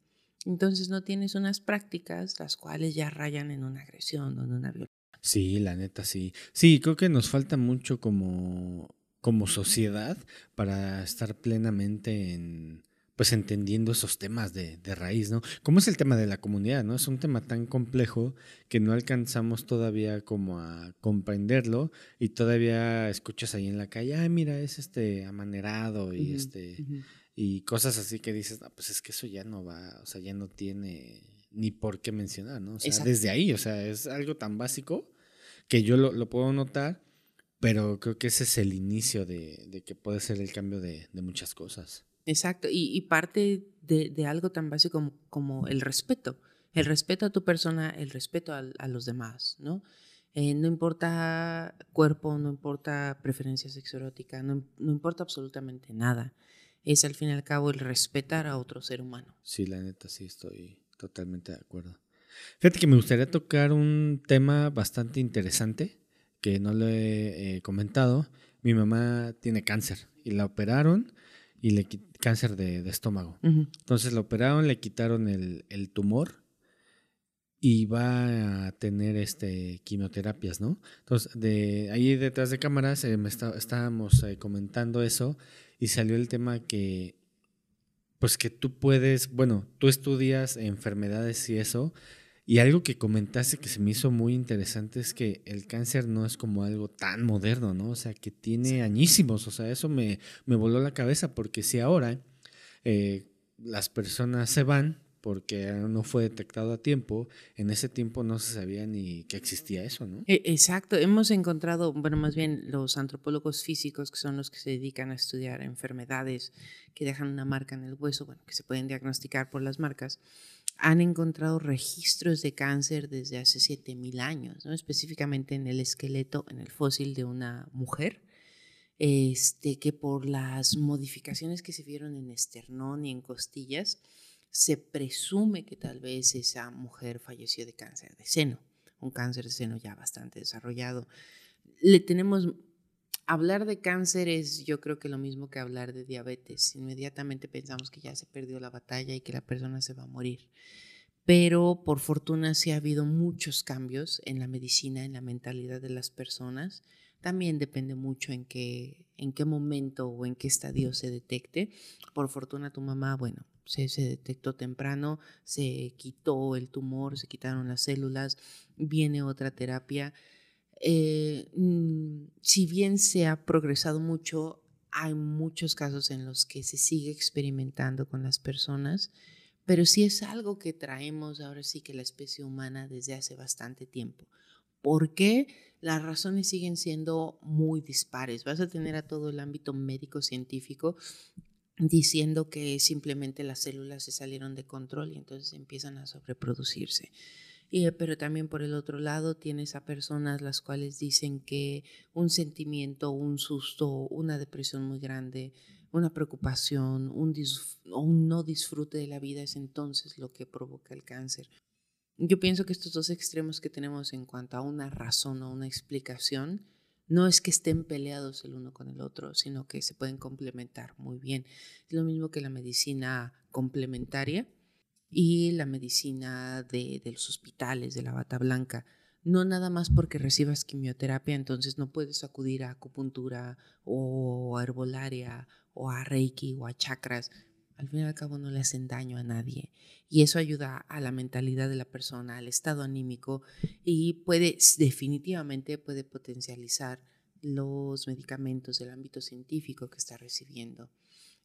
Entonces no tienes unas prácticas las cuales ya rayan en una agresión o en una violencia. Sí, la neta, sí. Sí, creo que nos falta mucho como como sociedad para estar plenamente en pues entendiendo esos temas de, de, raíz, ¿no? Como es el tema de la comunidad, ¿no? Es un tema tan complejo que no alcanzamos todavía como a comprenderlo y todavía escuchas ahí en la calle, ay, mira, es este amanerado y este y cosas así que dices, no, pues es que eso ya no va, o sea, ya no tiene ni por qué mencionar, ¿no? O sea, desde ahí, o sea, es algo tan básico que yo lo, lo puedo notar pero creo que ese es el inicio de, que puede ser el cambio de, muchas cosas. Exacto, y, parte de, algo tan básico como, como, el respeto. El respeto a tu persona, el respeto a, los demás, ¿no? Eh, no importa cuerpo, no importa preferencia sexoerótica, no, no importa absolutamente nada. Es al fin y al cabo el respetar a otro ser humano. Sí, la neta, sí, estoy totalmente de acuerdo. Fíjate que me gustaría tocar un tema bastante interesante que no le he eh, comentado, mi mamá tiene cáncer y la operaron y le cáncer de, estómago. Entonces la operaron, le quitaron el, tumor y va a tener este quimioterapias, ¿no? Entonces, de ahí detrás de cámaras eh, me estábamos eh, comentando eso y salió el tema que pues que tú puedes, bueno, tú estudias enfermedades y eso Y algo que comentaste que se me hizo muy interesante es que el cáncer no es como algo tan moderno, ¿no? O sea, que tiene añísimos. O sea, eso me, me voló la cabeza porque si ahora eh, las personas se van porque no fue detectado a tiempo, en ese tiempo no se sabía ni que existía eso, ¿no? E, exacto, hemos encontrado, bueno, más bien los antropólogos físicos, que son los que se dedican a estudiar enfermedades que dejan una marca en el hueso, bueno, que se pueden diagnosticar por las marcas, han encontrado registros de cáncer desde hace 7000 años, ¿no? específicamente en el esqueleto, en el fósil de una mujer, este, que por las modificaciones que se vieron en esternón y en costillas, se presume que tal vez esa mujer falleció de cáncer de seno, un cáncer de seno ya bastante desarrollado. Le tenemos hablar de cáncer es yo creo que lo mismo que hablar de diabetes. Inmediatamente pensamos que ya se perdió la batalla y que la persona se va a morir. Pero por fortuna sí ha habido muchos cambios en la medicina, en la mentalidad de las personas. También depende mucho en qué, en qué momento o en qué estadio se detecte. Por fortuna tu mamá, bueno, se, detectó temprano, se quitó el tumor, se quitaron las células, viene otra terapia. Eh, mm, si bien se ha progresado mucho, hay muchos casos en los que se sigue experimentando con las personas, pero sí es algo que traemos ahora sí que la especie humana desde hace bastante tiempo. ¿Por qué? Las razones siguen siendo muy dispares. Vas a tener a todo el ámbito médico científico diciendo que simplemente las células se salieron de control y entonces empiezan a sobreproducirse. Y, pero también por el otro lado tienes a personas las cuales dicen que un sentimiento, un susto, una depresión muy grande, una preocupación, un, un no disfrute de la vida es entonces lo que provoca el cáncer. Yo pienso que estos dos extremos que tenemos en cuanto a una razón o una explicación, no es que estén peleados el uno con el otro, sino que se pueden complementar muy bien. Es lo mismo que la medicina complementaria y la medicina de, los hospitales, de la bata blanca. No nada más porque recibas quimioterapia, entonces no puedes acudir a acupuntura o a herbolaria o a reiki o a chakras al fin y al cabo no le hacen daño a nadie. Y eso ayuda a la mentalidad de la persona, al estado anímico y puede, definitivamente puede potencializar los medicamentos del ámbito científico que está recibiendo.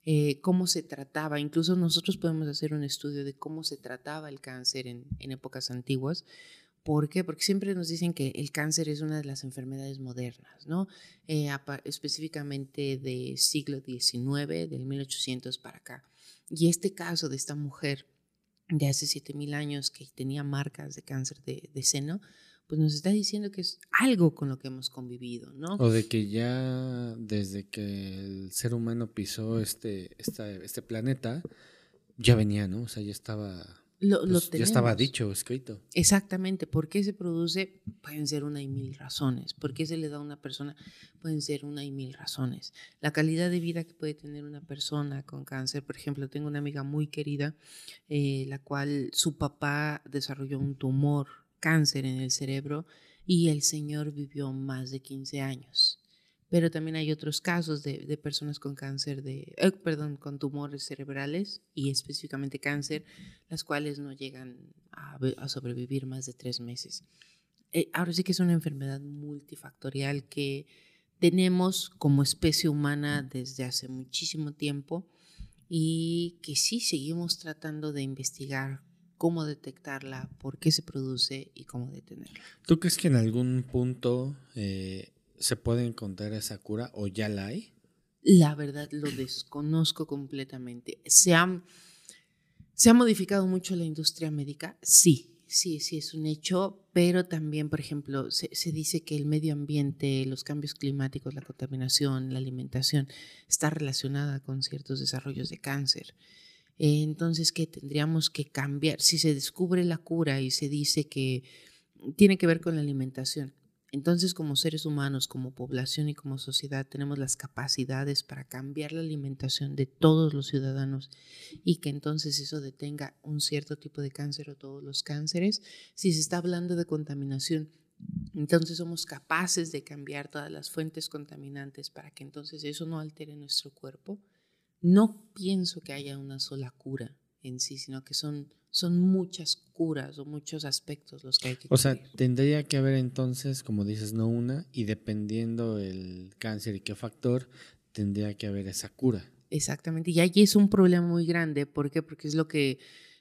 Eh, cómo se trataba, incluso nosotros podemos hacer un estudio de cómo se trataba el cáncer en, épocas antiguas, ¿Por qué? Porque siempre nos dicen que el cáncer es una de las enfermedades modernas, ¿no? Eh, específicamente del siglo XIX, del 1800 para acá. Y este caso de esta mujer de hace 7000 años que tenía marcas de cáncer de, seno, pues nos está diciendo que es algo con lo que hemos convivido, ¿no? O de que ya desde que el ser humano pisó este, este planeta, ya venía, ¿no? O sea, ya estaba lo, pues, ya estaba dicho, escrito. Exactamente. ¿Por qué se produce? Pueden ser una y mil razones. ¿Por qué se le da a una persona? Pueden ser una y mil razones. La calidad de vida que puede tener una persona con cáncer, por ejemplo, tengo una amiga muy querida, eh, la cual su papá desarrolló un tumor, cáncer en el cerebro, y el señor vivió más de 15 años pero también hay otros casos de, personas con cáncer de, eh, perdón, con tumores cerebrales y específicamente cáncer, las cuales no llegan a, sobrevivir más de tres meses. Eh, ahora sí que es una enfermedad multifactorial que tenemos como especie humana desde hace muchísimo tiempo y que sí seguimos tratando de investigar cómo detectarla, por qué se produce y cómo detenerla. ¿Tú crees que en algún punto eh, se puede encontrar esa cura o ya la hay? La verdad lo desconozco completamente. ¿Se ha, ¿Se ha modificado mucho la industria médica? Sí, sí, sí, es un hecho, pero también, por ejemplo, se, se, dice que el medio ambiente, los cambios climáticos, la contaminación, la alimentación, está relacionada con ciertos desarrollos de cáncer. Entonces, ¿qué tendríamos que cambiar? Si se descubre la cura y se dice que tiene que ver con la alimentación, entonces, como seres humanos, como población y como sociedad, tenemos las capacidades para cambiar la alimentación de todos los ciudadanos y que entonces eso detenga un cierto tipo de cáncer o todos los cánceres. Si se está hablando de contaminación, entonces somos capaces de cambiar todas las fuentes contaminantes para que entonces eso no altere nuestro cuerpo. No pienso que haya una sola cura en sí, sino que son, son muchas curas o muchos aspectos los que hay que O sea, tendría que haber entonces, como dices, no una, y dependiendo el cáncer y qué factor, tendría que haber esa cura. Exactamente, y allí es un problema muy grande, ¿por qué? Porque es lo que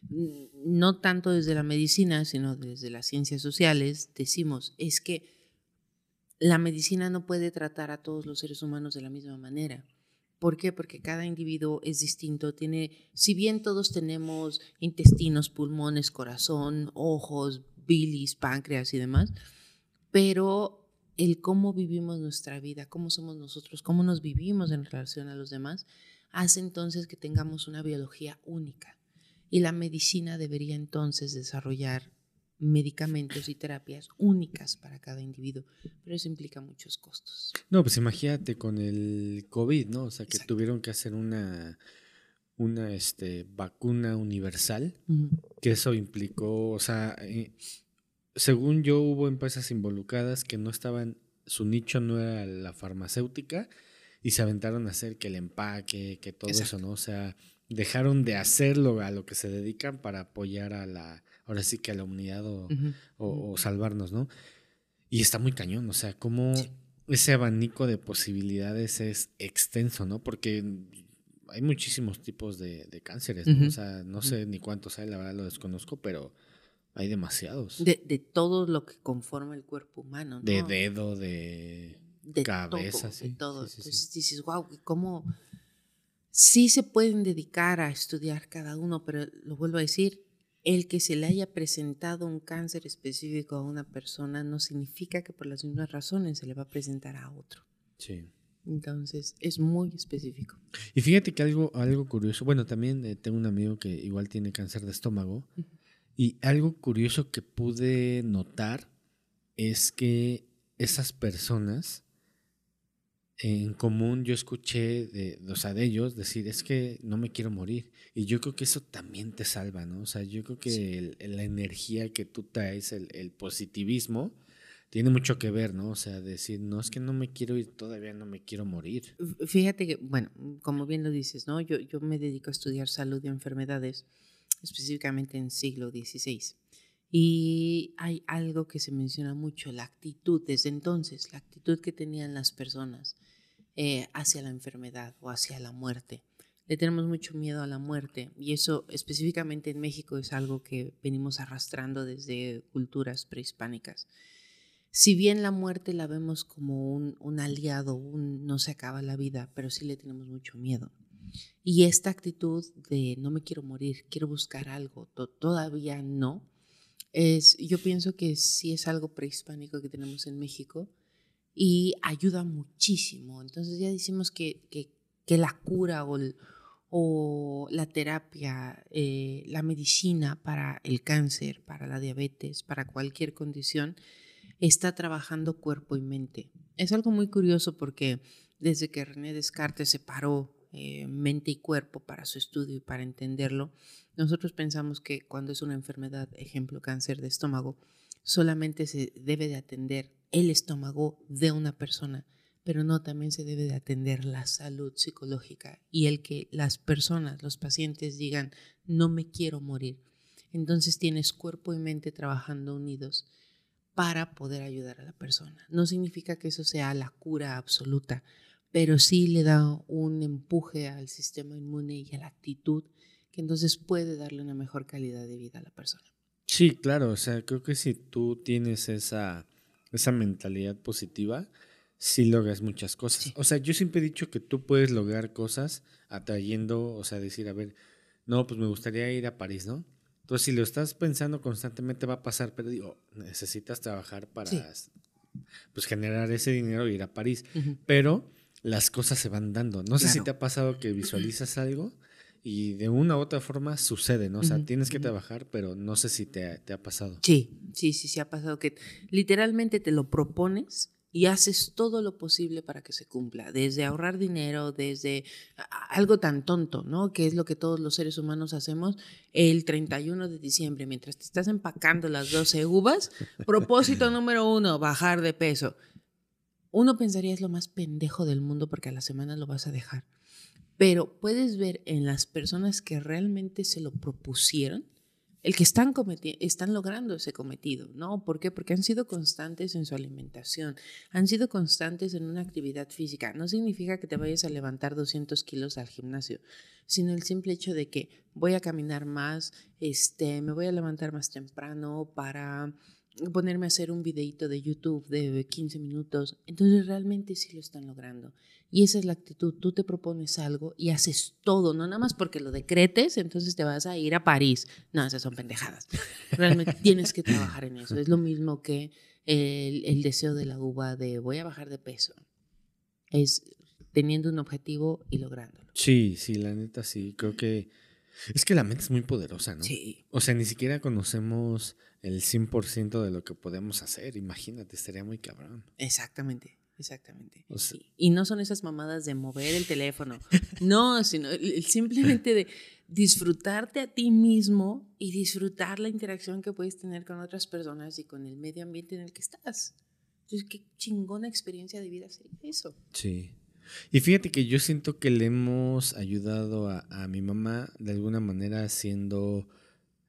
no tanto desde la medicina, sino desde las ciencias sociales, decimos, es que la medicina no puede tratar a todos los seres humanos de la misma manera. ¿Por qué? Porque cada individuo es distinto. Tiene, si bien todos tenemos intestinos, pulmones, corazón, ojos, bilis, páncreas y demás, pero el cómo vivimos nuestra vida, cómo somos nosotros, cómo nos vivimos en relación a los demás, hace entonces que tengamos una biología única. Y la medicina debería entonces desarrollar medicamentos y terapias únicas para cada individuo, pero eso implica muchos costos. No, pues imagínate con el COVID, ¿no? O sea, que tuvieron que hacer una, una este, vacuna universal, que eso implicó, o sea, eh, según yo hubo empresas involucradas que no estaban, su nicho no era la farmacéutica y se aventaron a hacer que el empaque, que todo eso, ¿no? O sea, dejaron de hacerlo a lo que se dedican para apoyar a la ahora sí que a la humanidad o, salvarnos, ¿no? Y está muy cañón, o sea, como ese abanico de posibilidades es extenso, ¿no? Porque hay muchísimos tipos de, cánceres, ¿no? O sea, no sé ni cuántos hay, la verdad lo desconozco, pero hay demasiados. De, todo lo que conforma el cuerpo humano, ¿no? De dedo, de, cabeza, sí. De todo. Entonces dices, wow, ¿cómo...? Sí se pueden dedicar a estudiar cada uno, pero lo vuelvo a decir, el que se le haya presentado un cáncer específico a una persona no significa que por las mismas razones se le va a presentar a otro. Sí. Entonces, es muy específico. Y fíjate que algo, algo curioso, bueno, también eh, tengo un amigo que igual tiene cáncer de estómago, y algo curioso que pude notar es que esas personas en común yo escuché de, o sea, de ellos decir, es que no me quiero morir. Y yo creo que eso también te salva, ¿no? O sea, yo creo que la energía que tú traes, el, positivismo, tiene mucho que ver, ¿no? O sea, decir, no, es que no me quiero ir, todavía no me quiero morir. Fíjate que, bueno, como bien lo dices, ¿no? Yo, yo me dedico a estudiar salud y enfermedades, específicamente en siglo XVI. Y hay algo que se menciona mucho, la actitud desde entonces, la actitud que tenían las personas eh, hacia la enfermedad o hacia la muerte. Le tenemos mucho miedo a la muerte y eso específicamente en México es algo que venimos arrastrando desde culturas prehispánicas. Si bien la muerte la vemos como un, un aliado, un no se acaba la vida, pero sí le tenemos mucho miedo. Y esta actitud de no me quiero morir, quiero buscar algo, todavía no, es, yo pienso que sí es algo prehispánico que tenemos en México y ayuda muchísimo. Entonces ya decimos que, que, la cura o, la terapia, eh, la medicina para el cáncer, para la diabetes, para cualquier condición, está trabajando cuerpo y mente. Es algo muy curioso porque desde que René Descartes separó eh, mente y cuerpo para su estudio y para entenderlo, nosotros pensamos que cuando es una enfermedad, ejemplo cáncer de estómago, solamente se debe de atender el estómago de una persona, pero no también se debe de atender la salud psicológica y el que las personas, los pacientes digan, no me quiero morir. Entonces tienes cuerpo y mente trabajando unidos para poder ayudar a la persona. No significa que eso sea la cura absoluta, pero sí le da un empuje al sistema inmune y a la actitud que entonces puede darle una mejor calidad de vida a la persona. Sí, claro, o sea, creo que si tú tienes esa, esa mentalidad positiva, sí logras muchas cosas. O sea, yo siempre he dicho que tú puedes lograr cosas atrayendo, o sea, decir, a ver, no, pues me gustaría ir a París, ¿no? Entonces, si lo estás pensando constantemente va a pasar, pero digo, necesitas trabajar para pues generar ese dinero y ir a París. Pero las cosas se van dando. No sé si te ha pasado que visualizas algo y de una u otra forma sucede, ¿no? O sea, tienes que trabajar, pero no sé si te, te, ha pasado. Sí, sí, sí, sí ha pasado que literalmente te lo propones y haces todo lo posible para que se cumpla, desde ahorrar dinero, desde algo tan tonto, ¿no? Que es lo que todos los seres humanos hacemos el 31 de diciembre, mientras te estás empacando las 12 uvas, propósito número uno, bajar de peso uno pensaría es lo más pendejo del mundo porque a la semana lo vas a dejar. Pero puedes ver en las personas que realmente se lo propusieron, el que están, están logrando ese cometido, ¿no? ¿Por qué? Porque han sido constantes en su alimentación, han sido constantes en una actividad física. No significa que te vayas a levantar 200 kilos al gimnasio, sino el simple hecho de que voy a caminar más, este, me voy a levantar más temprano para ponerme a hacer un videito de YouTube de 15 minutos. Entonces realmente sí lo están logrando. Y esa es la actitud. Tú te propones algo y haces todo, no nada más porque lo decretes, entonces te vas a ir a París. No, esas son pendejadas. Realmente tienes que trabajar en eso. Es lo mismo que el, el deseo de la uva de voy a bajar de peso. Es teniendo un objetivo y lográndolo. Sí, sí, la neta sí. Creo que es que la mente es muy poderosa, ¿no? Sí. O sea, ni siquiera conocemos el 100% de lo que podemos hacer. Imagínate, estaría muy cabrón. Exactamente. Exactamente. y no son esas mamadas de mover el teléfono. no, sino simplemente de disfrutarte a ti mismo y disfrutar la interacción que puedes tener con otras personas y con el medio ambiente en el que estás. Entonces, qué chingona experiencia de vida sería eso. Sí. Y fíjate que yo siento que le hemos ayudado a, a mi mamá de alguna manera haciendo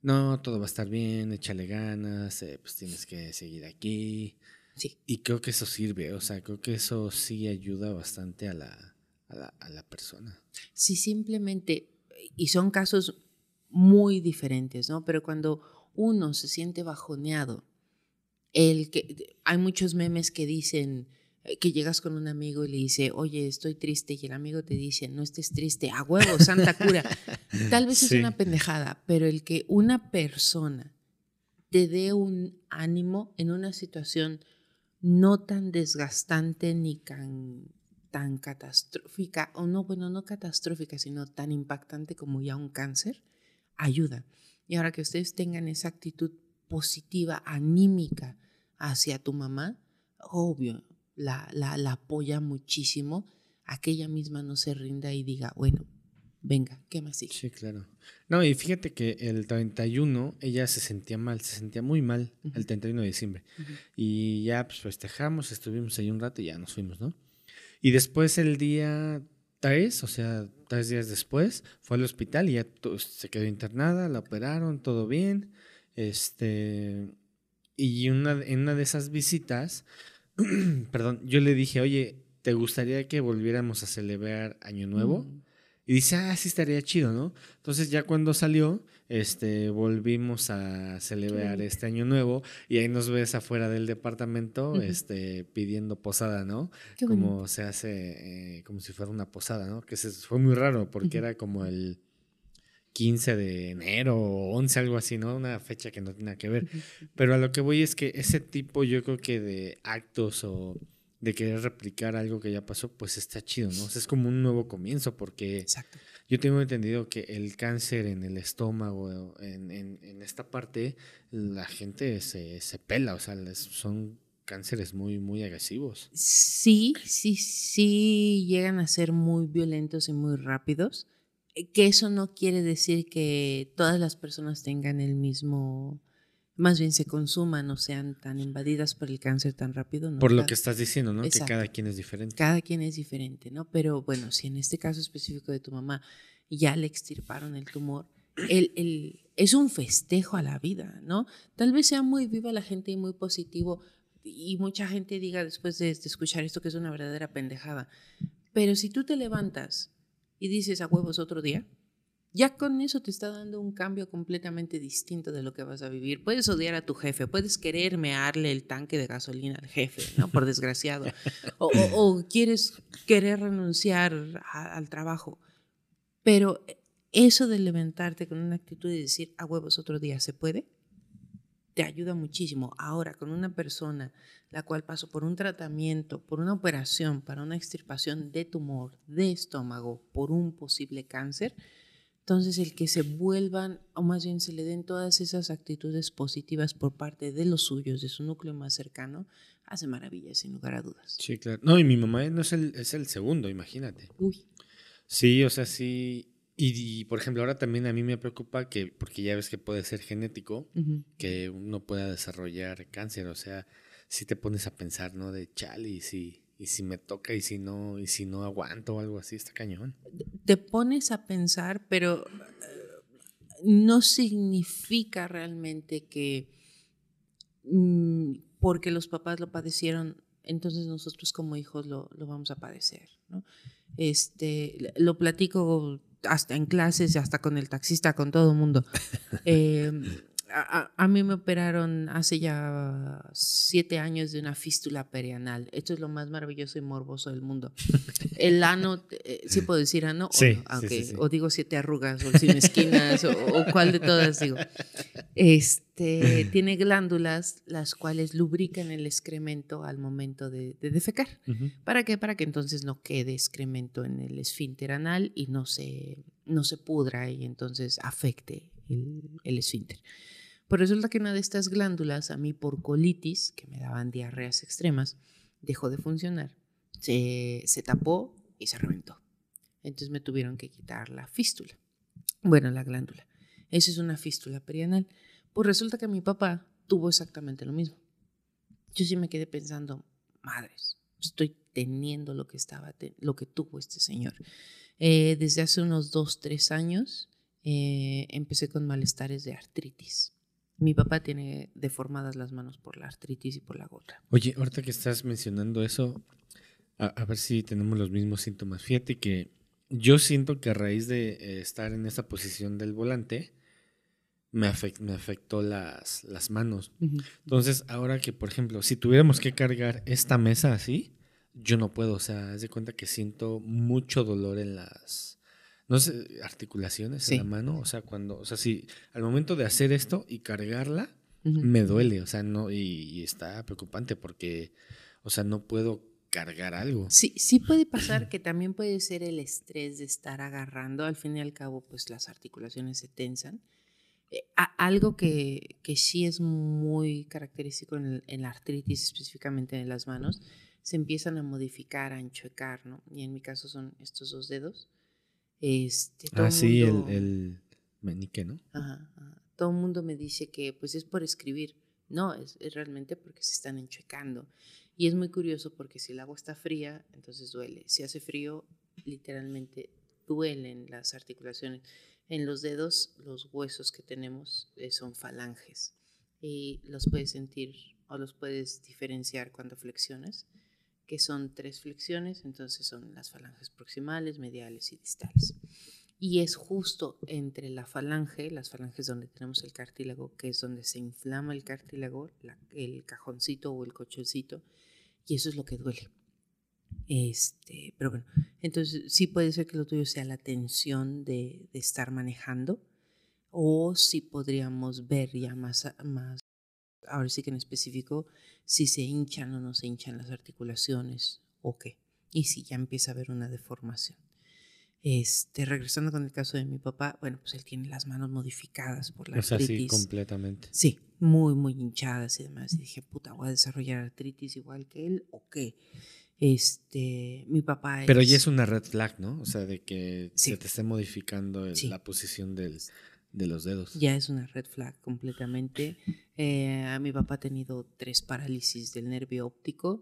no, todo va a estar bien, échale ganas, eh, pues tienes que seguir aquí. Sí. Y creo que eso sirve, o sea, creo que eso sí ayuda bastante a la, a la, a la persona. Sí, simplemente, y son casos muy diferentes, ¿no? Pero cuando uno se siente bajoneado, el que hay muchos memes que dicen, que llegas con un amigo y le dice, oye, estoy triste, y el amigo te dice, no estés triste, a huevo, santa cura. Tal vez es una pendejada, pero el que una persona te dé un ánimo en una situación no tan desgastante ni tan, tan catastrófica, o no, bueno, no catastrófica, sino tan impactante como ya un cáncer, ayuda. Y ahora que ustedes tengan esa actitud positiva, anímica hacia tu mamá, obvio, la, la, la apoya muchísimo a que ella misma no se rinda y diga, bueno, venga, ¿qué más sigue? Sí, claro. No, y fíjate que el 31 ella se sentía mal, se sentía muy mal el 31 de diciembre. Y ya pues festejamos, estuvimos ahí un rato y ya nos fuimos, ¿no? Y después el día 3, o sea, tres días después, fue al hospital y ya se quedó internada, la operaron, todo bien. Este, y una, en una de esas visitas perdón, yo le dije, oye, ¿te gustaría que volviéramos a celebrar Año Nuevo? Mm. Y dice, ah, sí estaría chido, ¿no? Entonces ya cuando salió, este, volvimos a celebrar este año nuevo y ahí nos ves afuera del departamento, este, pidiendo posada, ¿no? como se hace, eh, como si fuera una posada, ¿no? Que se, fue muy raro porque era como el 15 de enero o 11, algo así, ¿no? Una fecha que no tiene nada que ver. Pero a lo que voy es que ese tipo, yo creo que de actos o de querer replicar algo que ya pasó, pues está chido, ¿no? O sea, es como un nuevo comienzo porque yo tengo entendido que el cáncer en el estómago, en, en, esta parte, la gente se, se pela, o sea, son cánceres muy, muy agresivos. Sí, sí, sí, llegan a ser muy violentos y muy rápidos. Eh, que eso no quiere decir que todas las personas tengan el mismo, más bien se consuman o sean tan invadidas por el cáncer tan rápido. ¿no? Por lo que estás diciendo, ¿no? Que cada quien es diferente. Cada quien es diferente, ¿no? Pero bueno, si en este caso específico de tu mamá ya le extirparon el tumor, el, el, es un festejo a la vida, ¿no? Tal vez sea muy viva la gente y muy positivo y mucha gente diga después de escuchar esto que es una verdadera pendejada. Pero si tú te levantas y dices a huevos otro día, ya con eso te está dando un cambio completamente distinto de lo que vas a vivir. Puedes odiar a tu jefe, puedes querer mearle el tanque de gasolina al jefe, ¿no? Por desgraciado. O, quieres querer renunciar al trabajo. Pero eso de levantarte con una actitud de decir a huevos otro día, ¿se puede? Te ayuda muchísimo. Ahora, con una persona la cual pasó por un tratamiento, por una operación para una extirpación de tumor de estómago por un posible cáncer, entonces el que se vuelvan, o más bien se le den todas esas actitudes positivas por parte de los suyos, de su núcleo más cercano, hace maravillas, sin lugar a dudas. Sí, claro. No, y mi mamá no es el, es el segundo, imagínate. Uy. Sí, o sea, sí, y, por ejemplo, ahora también a mí me preocupa que, porque ya ves que puede ser genético, que uno pueda desarrollar cáncer. O sea, si te pones a pensar, ¿no? De chale, y si, y si me toca y si no, y si no aguanto o algo así, está cañón. Te pones a pensar, pero eh, no significa realmente que mm, porque los papás lo padecieron, entonces nosotros como hijos lo, lo vamos a padecer. ¿no? Este, lo platico hasta en clases, hasta con el taxista, con todo el mundo. Eh, a, mí me operaron hace ya siete años de una fístula perianal. Esto es lo más maravilloso y morboso del mundo. El ano, eh, sí puedo decir ano, o, digo siete arrugas, o sin esquinas, o, cuál de todas digo. Este, tiene glándulas las cuales lubrican el excremento al momento de, defecar. ¿Para qué? Para que entonces no quede excremento en el esfínter anal y no se, no se pudra y entonces afecte el, el esfínter. Pues resulta que una de estas glándulas, a mí por colitis, que me daban diarreas extremas, dejó de funcionar. Se, tapó y se reventó. Entonces me tuvieron que quitar la fístula. Bueno, la glándula. Esa es una fístula perianal. Pues resulta que mi papá tuvo exactamente lo mismo. Yo sí me quedé pensando, madres, estoy teniendo lo que, estaba, lo que tuvo este señor. Eh, desde hace unos dos, tres años eh, empecé con malestares de artritis. Mi papá tiene deformadas las manos por la artritis y por la gota. Oye, ahorita que estás mencionando eso, a, ver si tenemos los mismos síntomas. Fíjate que yo siento que a raíz de eh, estar en esa posición del volante, me, me afectó las, las manos. Entonces, ahora que, por ejemplo, si tuviéramos que cargar esta mesa así, yo no puedo. O sea, haz de cuenta que siento mucho dolor en las, no sé, articulaciones en la mano, o sea, cuando, o sea, si al momento de hacer esto y cargarla, me duele, o sea, no, y, está preocupante porque, o sea, no puedo cargar algo. Sí, sí puede pasar que también puede ser el estrés de estar agarrando, al fin y al cabo, pues las articulaciones se tensan. Eh, algo que, que, sí es muy característico en, en, la artritis, específicamente en las manos, se empiezan a modificar, a enchuecar, ¿no? Y en mi caso son estos dos dedos este, todo ah, sí, el, el, menique, ¿no? Ajá, Todo el mundo me dice que pues es por escribir. No, es, realmente porque se están enchuecando. Y es muy curioso porque si el agua está fría, entonces duele. Si hace frío, literalmente duelen las articulaciones. En los dedos, los huesos que tenemos eh, son falanges y los puedes sentir o los puedes diferenciar cuando flexionas que son tres flexiones, entonces son las falanges proximales, mediales y distales. Y es justo entre la falange, las falanges donde tenemos el cartílago, que es donde se inflama el cartílago, el cajoncito o el cochoncito, y eso es lo que duele. Este, pero bueno, entonces sí puede ser que lo tuyo sea la tensión de, estar manejando, o si podríamos ver ya más ahora sí que en específico, si se hinchan o no se hinchan las articulaciones o qué. Y si ya empieza a haber una deformación. Este, regresando con el caso de mi papá, bueno, pues él tiene las manos modificadas por la o sea, artritis. sí, completamente. Sí, muy, muy hinchadas y demás. Y dije, puta, voy a desarrollar artritis igual que él o qué. Este, mi papá Pero ya es una red flag, ¿no? O sea, de que se te esté modificando la posición del, de los dedos. Ya es una red flag completamente. Eh, mi papá ha tenido tres parálisis del nervio óptico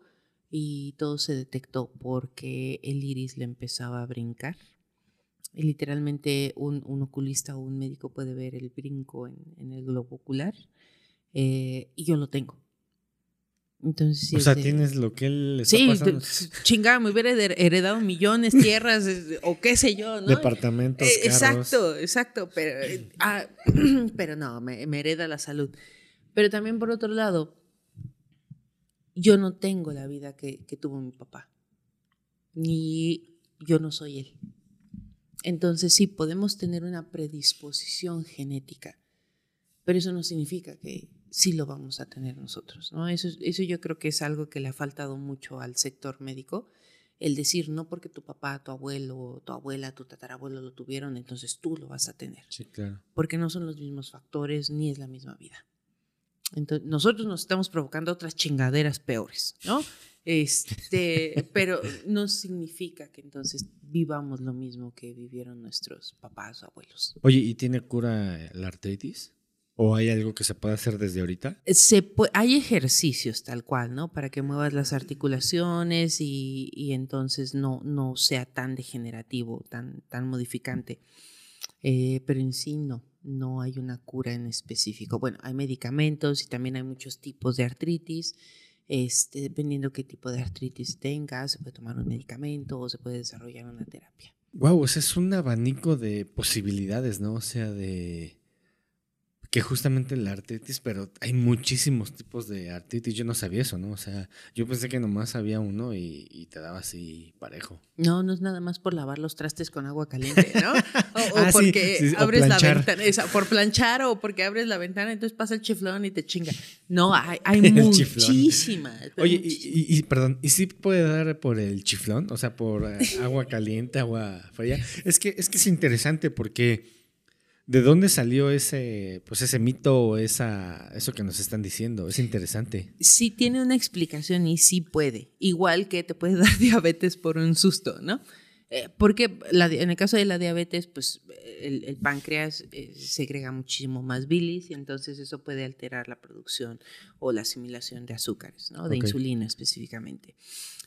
y todo se detectó porque el iris le empezaba a brincar. Y literalmente un, un, oculista o un médico puede ver el brinco en, en el globo ocular eh, y yo lo tengo. Entonces, o sea, tienes lo que él le está sí, pasando. chingada, me hubiera heredado millones, tierras o qué sé yo, ¿no? Departamentos, eh, Exacto, exacto, pero, ah, pero no, me, hereda la salud. Pero también por otro lado, yo no tengo la vida que, que tuvo mi papá, ni yo no soy él. Entonces sí, podemos tener una predisposición genética, pero eso no significa que sí lo vamos a tener nosotros. ¿no? Eso, eso yo creo que es algo que le ha faltado mucho al sector médico, el decir, no porque tu papá, tu abuelo, tu abuela, tu tatarabuelo lo tuvieron, entonces tú lo vas a tener. Sí, claro. Porque no son los mismos factores ni es la misma vida. Entonces, nosotros nos estamos provocando otras chingaderas peores, ¿no? Este, pero no significa que entonces vivamos lo mismo que vivieron nuestros papás o abuelos. Oye, ¿y tiene cura la artritis? ¿O hay algo que se pueda hacer desde ahorita? Se hay ejercicios tal cual, ¿no? Para que muevas las articulaciones y, entonces no, no sea tan degenerativo, tan, tan modificante. Eh, pero en sí no, no hay una cura en específico. Bueno, hay medicamentos y también hay muchos tipos de artritis. Este, dependiendo qué tipo de artritis tengas, se puede tomar un medicamento o se puede desarrollar una terapia. Wow, ese es un abanico de posibilidades, ¿no? O sea, de que justamente la artritis, pero hay muchísimos tipos de artritis. Yo no sabía eso, ¿no? O sea, yo pensé que nomás había uno y, te daba así parejo. No, no es nada más por lavar los trastes con agua caliente, ¿no? O, ah, porque abres la ventana, por planchar o porque abres la ventana, entonces pasa el chiflón y te chinga. No, hay, hay muchísimas. Oye, Y, perdón, ¿y si puede dar por el chiflón? O sea, por eh, agua caliente, agua fría. Es que, es que es interesante porque ¿De dónde salió ese, pues ese mito o esa, eso que nos están diciendo? Es interesante. Sí tiene una explicación y sí puede. Igual que te puede dar diabetes por un susto, ¿no? Eh, porque en el caso de la diabetes, pues el, páncreas eh, segrega muchísimo más bilis y entonces eso puede alterar la producción o la asimilación de azúcares, ¿no? De insulina específicamente.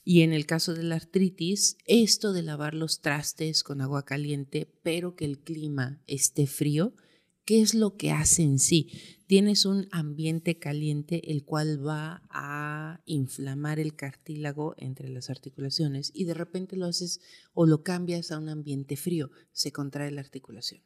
Y en el caso de la artritis, esto de lavar los trastes con agua caliente, pero que el clima esté frío, ¿qué es lo que hace en sí? Tienes un ambiente caliente el cual va a inflamar el cartílago entre las articulaciones y de repente lo haces o lo cambias a un ambiente frío, se contrae la articulación.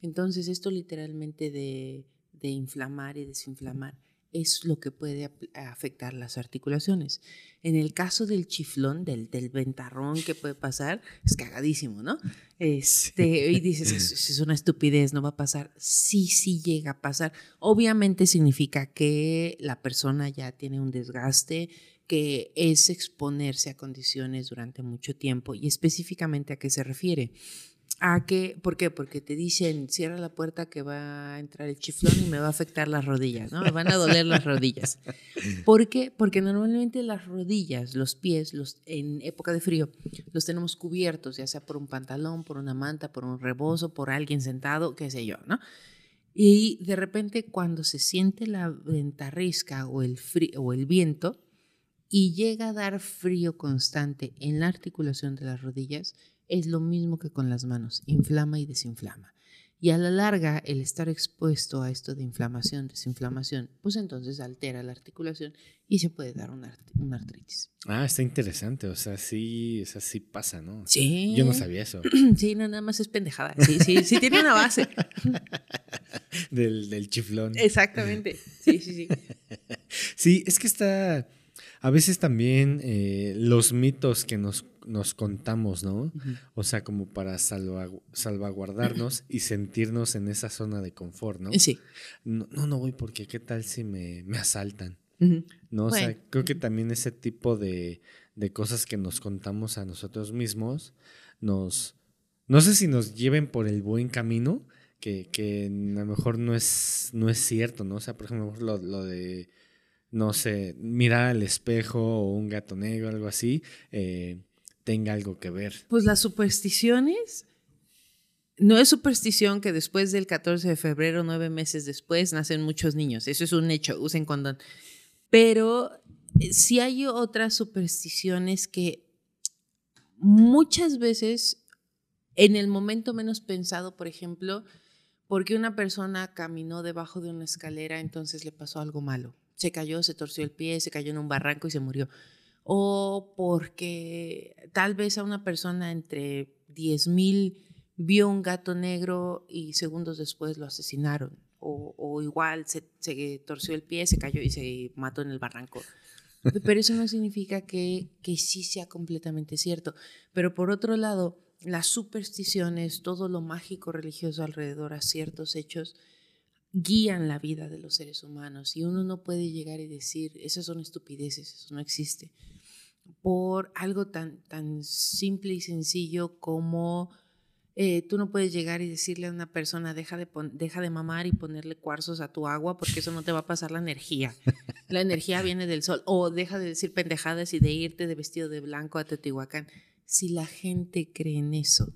Entonces esto literalmente de, de inflamar y desinflamar es lo que puede afectar las articulaciones. En el caso del chiflón, del, del ventarrón que puede pasar, es cagadísimo, ¿no? Este, Y dices, es, es una estupidez, no va a pasar. Sí, sí llega a pasar. Obviamente significa que la persona ya tiene un desgaste, que es exponerse a condiciones durante mucho tiempo y específicamente a qué se refiere ¿Por qué? Porque te dicen, cierra la puerta que va a entrar el chiflón y me va a afectar las rodillas, ¿no? Me van a doler las rodillas. ¿Por qué? Porque normalmente las rodillas, los pies, los, en época de frío, los tenemos cubiertos, ya sea por un pantalón, por una manta, por un rebozo, por alguien sentado, qué sé yo, ¿no? Y de repente cuando se siente la ventarrisca o el, frío, o el viento y llega a dar frío constante en la articulación de las rodillas, es lo mismo que con las manos, inflama y desinflama. Y a la larga, el estar expuesto a esto de inflamación, desinflamación, pues entonces altera la articulación y se puede dar una, artritis. Ah, está interesante. O sea, sí, o sí pasa, ¿no? Sí. Yo no sabía eso. Sí, no, nada más es pendejada. Sí, sí, sí tiene una base. del, del chiflón. Exactamente. Sí, sí, sí. Sí, es que está. A veces también eh, los mitos que nos nos contamos, ¿no? O sea, como para salvaguardarnos y sentirnos en esa zona de confort, ¿no? Sí. No, no, voy porque qué tal si me, me asaltan. ¿No? O sea, creo que también ese tipo de, de, cosas que nos contamos a nosotros mismos nos. No sé si nos lleven por el buen camino, que, que a lo mejor no es, no es cierto, ¿no? O sea, por ejemplo, lo, lo de no sé, mirar al espejo o un gato negro, algo así, eh, tenga algo que ver. Pues las supersticiones, no es superstición que después del 14 de febrero, nueve meses después, nacen muchos niños. Eso es un hecho, usen condón. Pero eh, sí hay otras supersticiones que muchas veces, en el momento menos pensado, por ejemplo, porque una persona caminó debajo de una escalera, entonces le pasó algo malo. Se cayó, se torció el pie, se cayó en un barranco y se murió o porque tal vez a una persona entre 10.000 vio un gato negro y segundos después lo asesinaron. O, igual se, torció el pie, se cayó y se mató en el barranco. Pero eso no significa que, que sí sea completamente cierto. Pero por otro lado, las supersticiones, todo lo mágico religioso alrededor a ciertos hechos, guían la vida de los seres humanos y uno no puede llegar y decir, esas son estupideces, eso no existe, por algo tan, tan simple y sencillo como eh, tú no puedes llegar y decirle a una persona, deja de, deja de mamar y ponerle cuarzos a tu agua porque eso no te va a pasar la energía. La energía viene del sol. O deja de decir pendejadas y de irte de vestido de blanco a Teotihuacán. Si la gente cree en eso,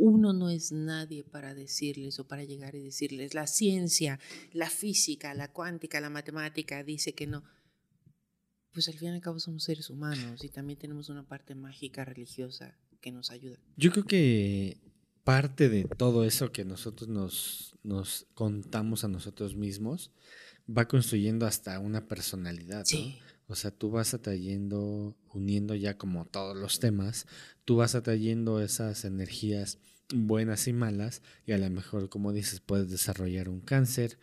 uno no es nadie para decirles o para llegar y decirles, la ciencia, la física, la cuántica, la matemática dice que no. Pues al fin y al cabo somos seres humanos y también tenemos una parte mágica religiosa que nos ayuda. Yo creo que parte de todo eso que nosotros nos, nos contamos a nosotros mismos va construyendo hasta una personalidad. ¿no? O sea, tú vas atrayendo, uniendo ya como todos los temas, tú vas atrayendo esas energías buenas y malas y a lo mejor, como dices, puedes desarrollar un cáncer,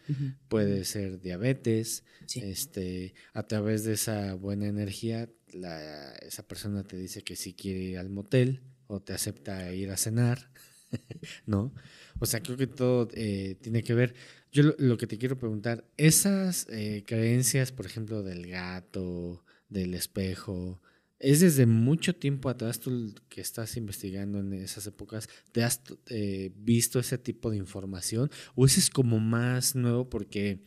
puede ser diabetes, este, a través de esa buena energía, la, esa persona te dice que si quiere ir al motel o te acepta ir a cenar, ¿no? O sea, creo que todo eh, tiene que ver. Yo lo, que te quiero preguntar, esas eh, creencias, por ejemplo, del gato, del espejo, ¿es desde mucho tiempo atrás tú que estás investigando en esas épocas, te has eh, visto ese tipo de información? ¿O ese es como más nuevo porque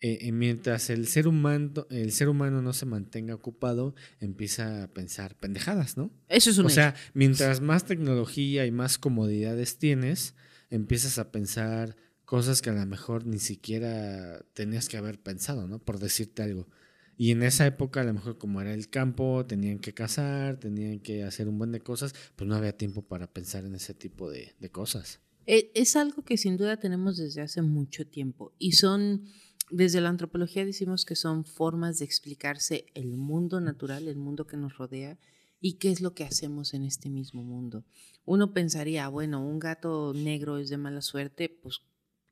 eh, mientras el ser, humano, el ser humano no se mantenga ocupado, empieza a pensar pendejadas, ¿no? Eso es un O sea, mientras más tecnología y más comodidades tienes, empiezas a pensar cosas que a lo mejor ni siquiera tenías que haber pensado, ¿no? Por decirte algo. Y en esa época, a lo mejor como era el campo, tenían que cazar, tenían que hacer un buen de cosas, pues no había tiempo para pensar en ese tipo de, de cosas. E, es algo que sin duda tenemos desde hace mucho tiempo y son, desde la antropología decimos que son formas de explicarse el mundo natural, el mundo que nos rodea y qué es lo que hacemos en este mismo mundo. Uno pensaría, bueno, un gato negro es de mala suerte, pues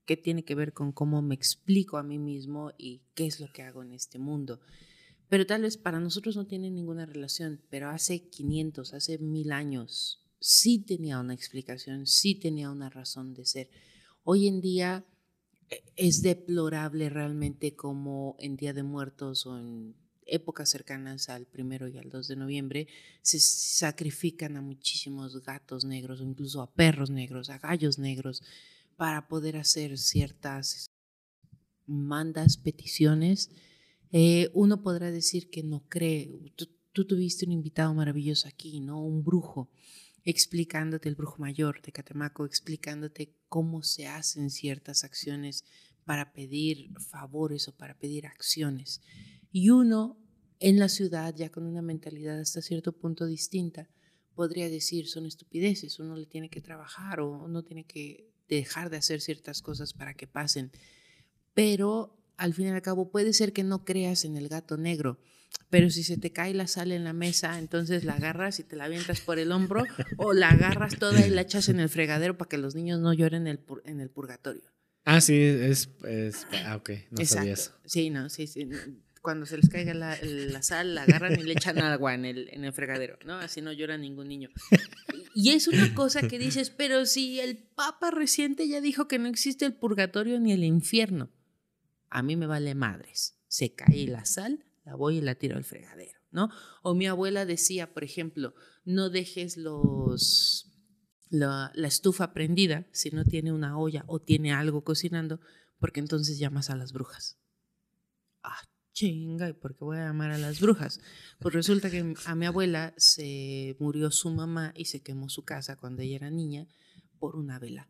qué tiene que ver con cómo me explico a mí mismo y qué es lo que hago en este mundo. Pero tal vez para nosotros no tiene ninguna relación, pero hace 500, hace mil años, sí tenía una explicación, sí tenía una razón de ser. Hoy en día eh, es deplorable realmente como en Día de Muertos o en épocas cercanas al primero y al 2 de noviembre se sacrifican a muchísimos gatos negros incluso a perros negros, a gallos negros para poder hacer ciertas mandas, peticiones, eh, uno podrá decir que no cree. Tú, tuviste un invitado maravilloso aquí, ¿no? Un brujo, explicándote, el brujo mayor de Catemaco, explicándote cómo se hacen ciertas acciones para pedir favores o para pedir acciones. Y uno en la ciudad, ya con una mentalidad hasta cierto punto distinta, podría decir son estupideces, uno le tiene que trabajar o uno tiene que dejar de hacer ciertas cosas para que pasen. Pero al fin y al cabo puede ser que no creas en el gato negro, pero si se te cae la sal en la mesa, entonces la agarras y te la avientas por el hombro o la agarras toda y la echas en el fregadero para que los niños no lloren en el, en el purgatorio. Ah, sí, es, ah, ok, no sabía eso. Sí, no, sí, sí. Cuando se les caiga la, la, sal, la agarran y le echan agua en el, en el fregadero, ¿no? Así no llora ningún niño. Y es una cosa que dices, pero si el Papa reciente ya dijo que no existe el purgatorio ni el infierno, a mí me vale madres. Se cae la sal, la voy y la tiro al fregadero, ¿no? O mi abuela decía, por ejemplo, no dejes los la, la, estufa prendida si no tiene una olla o tiene algo cocinando, porque entonces llamas a las brujas. Ah, chinga, ¿y por qué voy a llamar a las brujas? Pues resulta que a mi abuela se murió su mamá y se quemó su casa cuando ella era niña por una vela.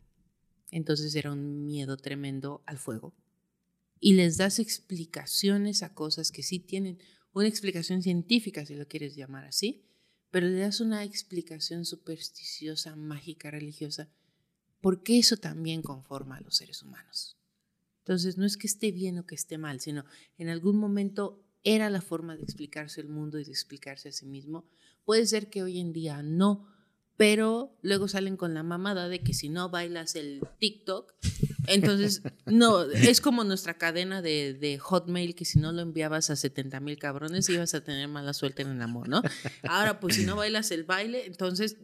Entonces era un miedo tremendo al fuego. Y les das explicaciones a cosas que sí tienen una explicación científica, si lo quieres llamar así, pero le das una explicación supersticiosa, mágica, religiosa, porque eso también conforma a los seres humanos. Entonces, no es que esté bien o que esté mal, sino en algún momento era la forma de explicarse el mundo y de explicarse a sí mismo. Puede ser que hoy en día no, pero luego salen con la mamada de que si no bailas el TikTok, entonces no, es como nuestra cadena de, Hotmail que si no lo enviabas a 70 mil cabrones ibas a tener mala suerte en el amor, ¿no? Ahora, pues si no bailas el baile, entonces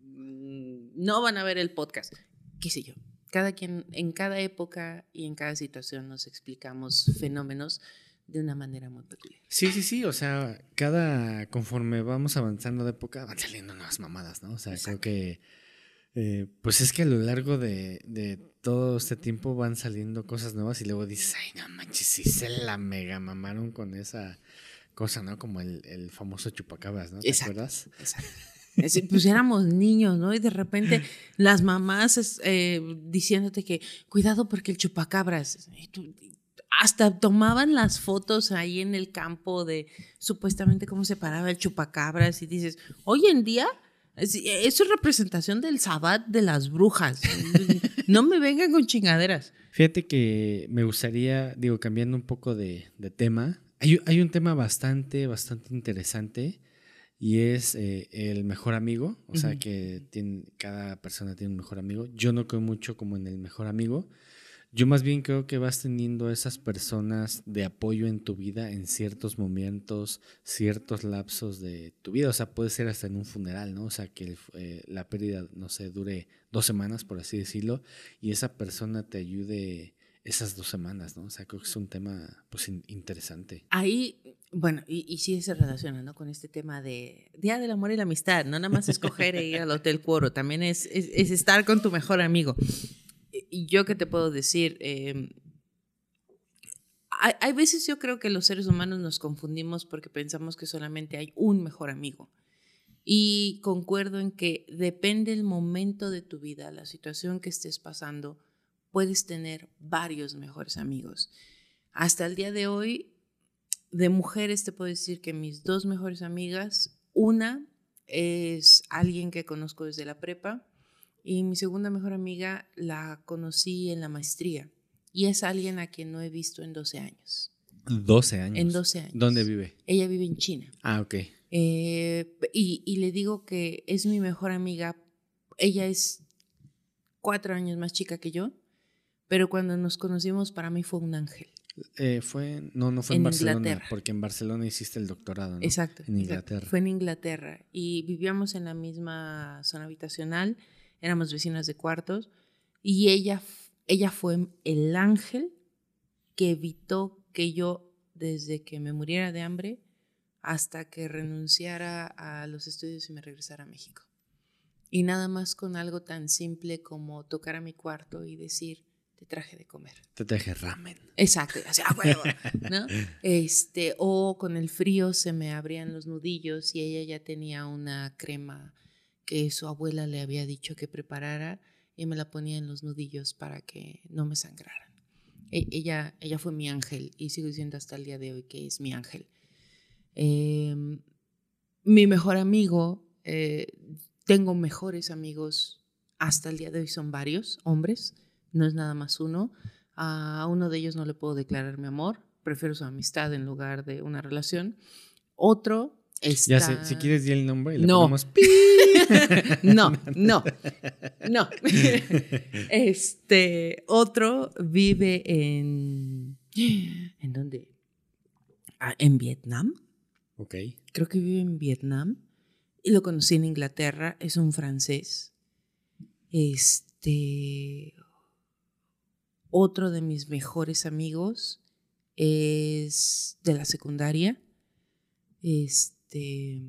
mm, no van a ver el podcast, qué sé yo cada quien, en cada época y en cada situación nos explicamos fenómenos de una manera muy peculiar. Sí, sí, sí, o sea, cada, conforme vamos avanzando de época, van saliendo nuevas mamadas, ¿no? O sea, creo que, eh, pues es que a lo largo de, de, todo este tiempo van saliendo cosas nuevas y luego dices, ay, no manches, sí se la mega mamaron con esa cosa, ¿no? Como el, el famoso chupacabras, ¿no? ¿Te acuerdas? Exacto. Pues éramos niños, ¿no? Y de repente las mamás eh, diciéndote que cuidado porque el chupacabras. hasta tomaban las fotos ahí en el campo de supuestamente cómo se paraba el chupacabras y dices, hoy en día eso es representación del sabbat de las brujas. no me vengan con chingaderas. Fíjate que me gustaría, digo, cambiando un poco de, tema, hay, hay, un tema bastante, bastante interesante y es eh, el mejor amigo, o sea que tiene, cada persona tiene un mejor amigo. Yo no creo mucho como en el mejor amigo. Yo más bien creo que vas teniendo esas personas de apoyo en tu vida en ciertos momentos, ciertos lapsos de tu vida. O sea, puede ser hasta en un funeral, ¿no? O sea, que eh, la pérdida, no sé, dure dos semanas, por así decirlo, y esa persona te ayude esas dos semanas, ¿no? O sea, creo que es un tema pues interesante. Ahí, bueno, y, y se relaciona, ¿no? Con este tema de Día del Amor y la Amistad, no nada más escoger e ir al Hotel Cuoro, también es, es, estar con tu mejor amigo. Y yo qué te puedo decir, em, hay, hay, veces yo creo que los seres humanos nos confundimos porque pensamos que solamente hay un mejor amigo. Y concuerdo en que depende el momento de tu vida, la situación que estés pasando, puedes tener varios mejores amigos. Hasta el día de hoy, de mujeres te puedo decir que mis dos mejores amigas, una es alguien que conozco desde la prepa y mi segunda mejor amiga la conocí en la maestría y es alguien a quien no he visto en 12 años. 12 años. En 12 años. ¿Dónde vive? Ella vive en China. Ah, ok. Eh, y, y, le digo que es mi mejor amiga. Ella es cuatro años más chica que yo pero cuando nos conocimos para mí fue un ángel. Eh, fue, no, no fue en, Barcelona, porque en Barcelona hiciste el doctorado, ¿no? Exacto. En Inglaterra. Fue en Inglaterra y vivíamos en la misma zona habitacional, éramos vecinas de cuartos y ella, ella fue el ángel que evitó que yo, desde que me muriera de hambre hasta que renunciara a los estudios y me regresara a México. Y nada más con algo tan simple como tocar a mi cuarto y decir, te traje de comer. Te traje ramen. Exacto, así a huevo, ¿no? Este, o con el frío se me abrían los nudillos y ella ya tenía una crema que su abuela le había dicho que preparara y me la ponía en los nudillos para que no me sangraran. E, ella, ella fue mi ángel y sigo diciendo hasta el día de hoy que es mi ángel. Em, mi mejor amigo, eh, tengo mejores amigos hasta el día de hoy, son varios hombres no es nada más uno. A uno de ellos no le puedo declarar mi amor, prefiero su amistad en lugar de una relación. Otro está... Ya sé, si quieres di el nombre y le no. ponemos no, no, no. Este, otro vive en... ¿En dónde? Ah, en Vietnam. Ok. Creo que vive en Vietnam. Y lo conocí en Inglaterra, es un francés. Este, otro de mis mejores amigos es de la secundaria. Este.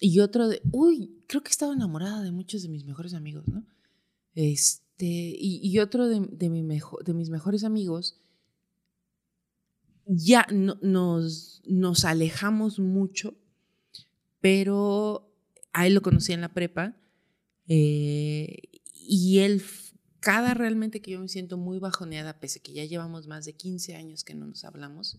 Y otro de. Uy, creo que estaba enamorada de muchos de mis mejores amigos, ¿no? Este. Y, otro de, mi de mis mejores amigos. Ya nos, nos alejamos mucho, pero a él lo conocí en la prepa. Eh, y él cada realmente que yo me siento muy bajoneada, pese que ya llevamos más de 15 años que no nos hablamos,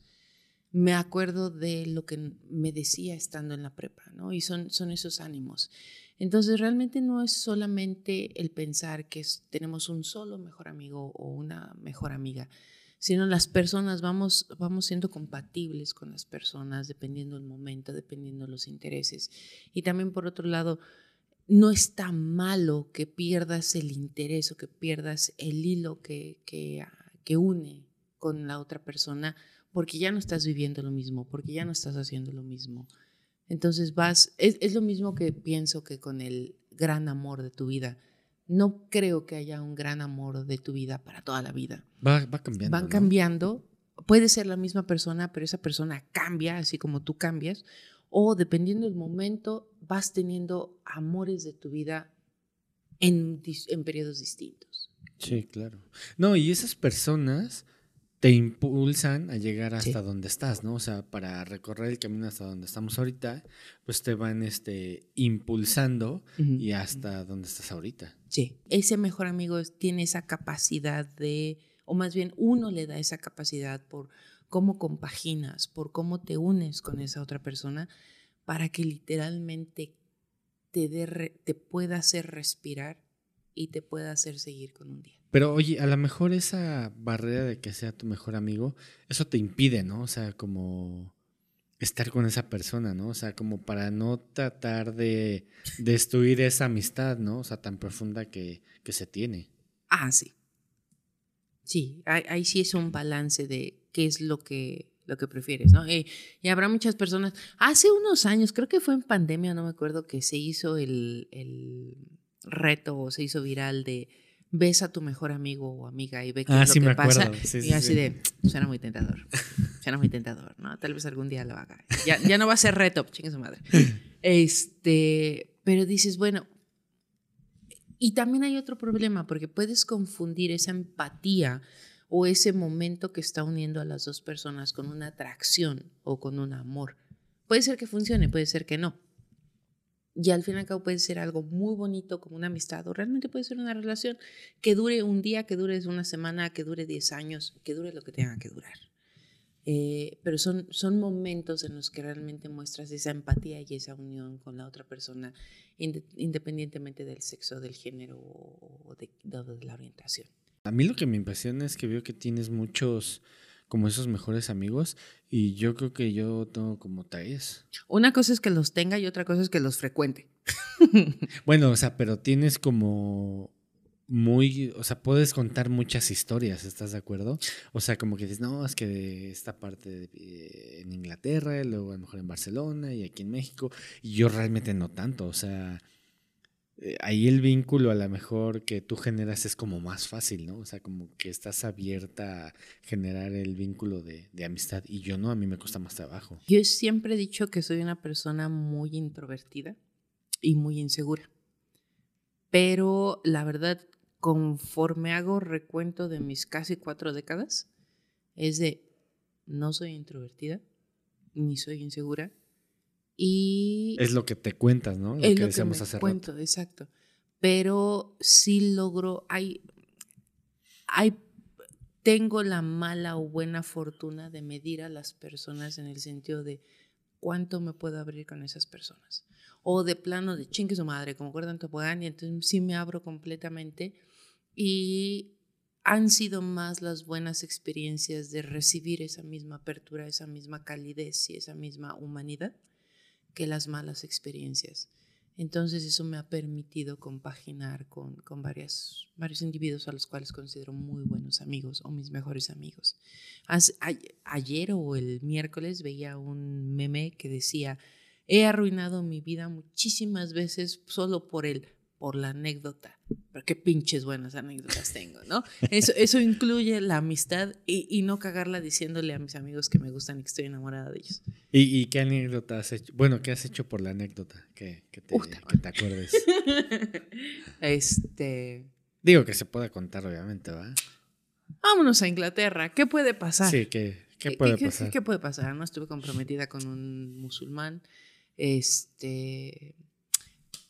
me acuerdo de lo que me decía estando en la prepa, ¿no? Y son, son esos ánimos. Entonces, realmente no es solamente el pensar que tenemos un solo mejor amigo o una mejor amiga, sino las personas vamos, vamos siendo compatibles con las personas dependiendo del momento, dependiendo de los intereses. Y también, por otro lado, no está malo que pierdas el interés o que pierdas el hilo que, que, ah, que, une con la otra persona porque ya no estás viviendo lo mismo, porque ya no estás haciendo lo mismo. Entonces vas, es, es lo mismo que pienso que con el gran amor de tu vida. No creo que haya un gran amor de tu vida para toda la vida. Va, va cambiando. Van cambiando. Puede ser la misma persona, pero esa persona cambia, así como tú cambias o dependiendo del momento vas teniendo amores de tu vida en, en periodos distintos. Sí, claro. No, y esas personas te impulsan a llegar hasta donde estás, ¿no? O sea, para recorrer el camino hasta donde estamos ahorita, pues te van este, impulsando y hasta donde estás ahorita. Sí, ese mejor amigo tiene esa capacidad de, o más bien uno le da esa capacidad por cómo compaginas, por cómo te unes con esa otra persona, para que literalmente te, te pueda hacer respirar y te pueda hacer seguir con un día. Pero oye, a lo mejor esa barrera de que sea tu mejor amigo, eso te impide, ¿no? O sea, como estar con esa persona, ¿no? O sea, como para no tratar de destruir esa amistad, ¿no? O sea, tan profunda que, se tiene. Ah, sí. Sí, ahí, sí es un balance de qué es lo que, lo que prefieres, ¿no? Eh, y habrá muchas personas. Hace unos años, creo que fue en pandemia, no me acuerdo, que se hizo el, el reto o se hizo viral de ves a tu mejor amigo o amiga y ve qué ah, es lo que me pasa. Y así de, suena muy tentador. Suena muy tentador, ¿no? Tal vez algún día lo haga. Ya, ya no va a ser reto, chingue su madre. Este, pero dices, bueno, y también hay otro problema, porque puedes confundir esa empatía o ese momento que está uniendo a las dos personas con una atracción o con un amor. Puede ser que funcione, puede ser que no. Y al fin y al cabo puede ser algo muy bonito como una amistad o realmente puede ser una relación que dure un día, que dure una semana, que dure 10 años, que dure lo que tenga que durar. Eh, pero son, son momentos en los que realmente muestras esa empatía y esa unión con la otra persona, independientemente del sexo, del género o de, de la orientación. A mí lo que me impresiona es que veo que tienes muchos como esos mejores amigos y yo creo que yo tengo como tres. Una cosa es que los tenga y otra cosa es que los frecuente. bueno, o sea, pero tienes como muy, o sea, puedes contar muchas historias, ¿estás de acuerdo? O sea, como que dices, no, es que esta parte eh, en Inglaterra, luego a lo mejor en Barcelona y aquí en México, y yo realmente no tanto, o sea, eh, ahí el vínculo a lo mejor que tú generas es como más fácil, ¿no? O sea, como que estás abierta a generar el vínculo de, amistad y yo no, a mí me cuesta más trabajo. Yo siempre he dicho que soy una persona muy introvertida y muy insegura, pero la verdad, conforme hago recuento de mis casi cuatro décadas, es de no soy introvertida ni soy insegura y es lo que te cuentas, ¿no? Lo es que lo que me cuento, exacto. Pero sí logro, hay, hay, tengo la mala o buena fortuna de medir a las personas en el sentido de cuánto me puedo abrir con esas personas. O de plano de chingue su madre, como en Topogán, y entonces sí me abro completamente. Y han sido más las buenas experiencias de recibir esa misma apertura, esa misma calidez y esa misma humanidad que las malas experiencias. Entonces eso me ha permitido compaginar con, con varias, varios individuos a los cuales considero muy buenos amigos o mis mejores amigos. ayer o el miércoles veía un meme que decía, he arruinado mi vida muchísimas veces solo por el por la anécdota. Pero qué pinches buenas anécdotas tengo, ¿no? Eso, eso incluye la amistad y, no cagarla diciéndole a mis amigos que me gustan y que estoy enamorada de ellos. ¿Y, qué anécdota has hecho? Bueno, ¿qué has hecho por la anécdota? Que, te, que te acuerdes. este. Digo que se pueda contar, obviamente, ¿va? Vámonos a Inglaterra. ¿Qué puede pasar? Sí, ¿qué, qué puede pasar? ¿Qué puede pasar? No estuve comprometida con un musulmán. Este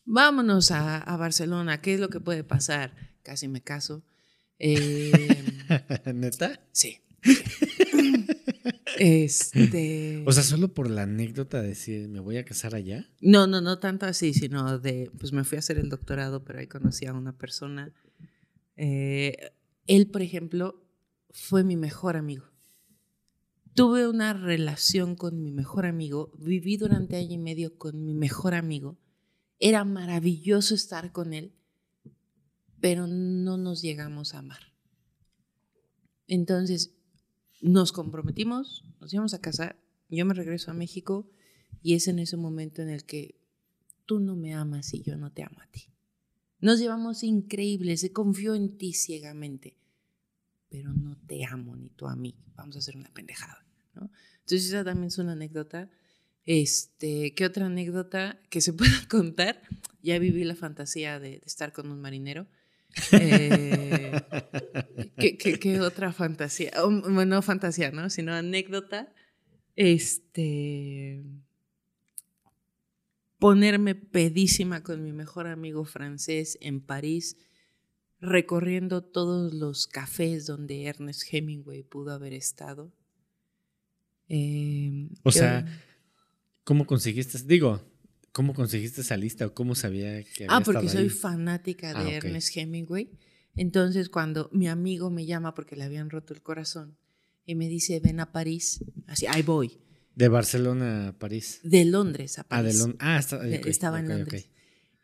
vámonos a, Barcelona, ¿qué es lo que puede pasar? Casi me caso. Eh, ¿Neta? Sí. Este. O sea, solo por la anécdota de decir, ¿me voy a casar allá? No, no, no tanto así, sino de, pues me fui a hacer el doctorado, pero ahí conocí a una persona. Eh, él, por ejemplo, fue mi mejor amigo. Tuve una relación con mi mejor amigo, viví durante año y medio con mi mejor amigo era maravilloso estar con él, pero no nos llegamos a amar. Entonces, nos comprometimos, nos íbamos a casar, yo me regreso a México y es en ese momento en el que tú no me amas y yo no te amo a ti. Nos llevamos increíbles, se confió en ti ciegamente, pero no te amo ni tú a mí. Vamos a hacer una pendejada. ¿no? Entonces esa también es una anécdota este, ¿qué otra anécdota que se pueda contar? Ya viví la fantasía de, estar con un marinero. Eh, ¿qué, otra fantasía? bueno, no fantasía, ¿no? Sino anécdota. Este. Ponerme pedísima con mi mejor amigo francés en París, recorriendo todos los cafés donde Ernest Hemingway pudo haber estado. Em, o sea, ¿cómo conseguiste? Digo, ¿Cómo conseguiste esa lista o cómo sabía que había Ah, porque soy fanática de ah, Ernest Hemingway. Entonces, cuando mi amigo me llama porque le habían roto el corazón y me dice, ven a París, así, ahí voy. ¿De Barcelona a París? De Londres a París. Ah, de Londres. Ah, estaba en Londres.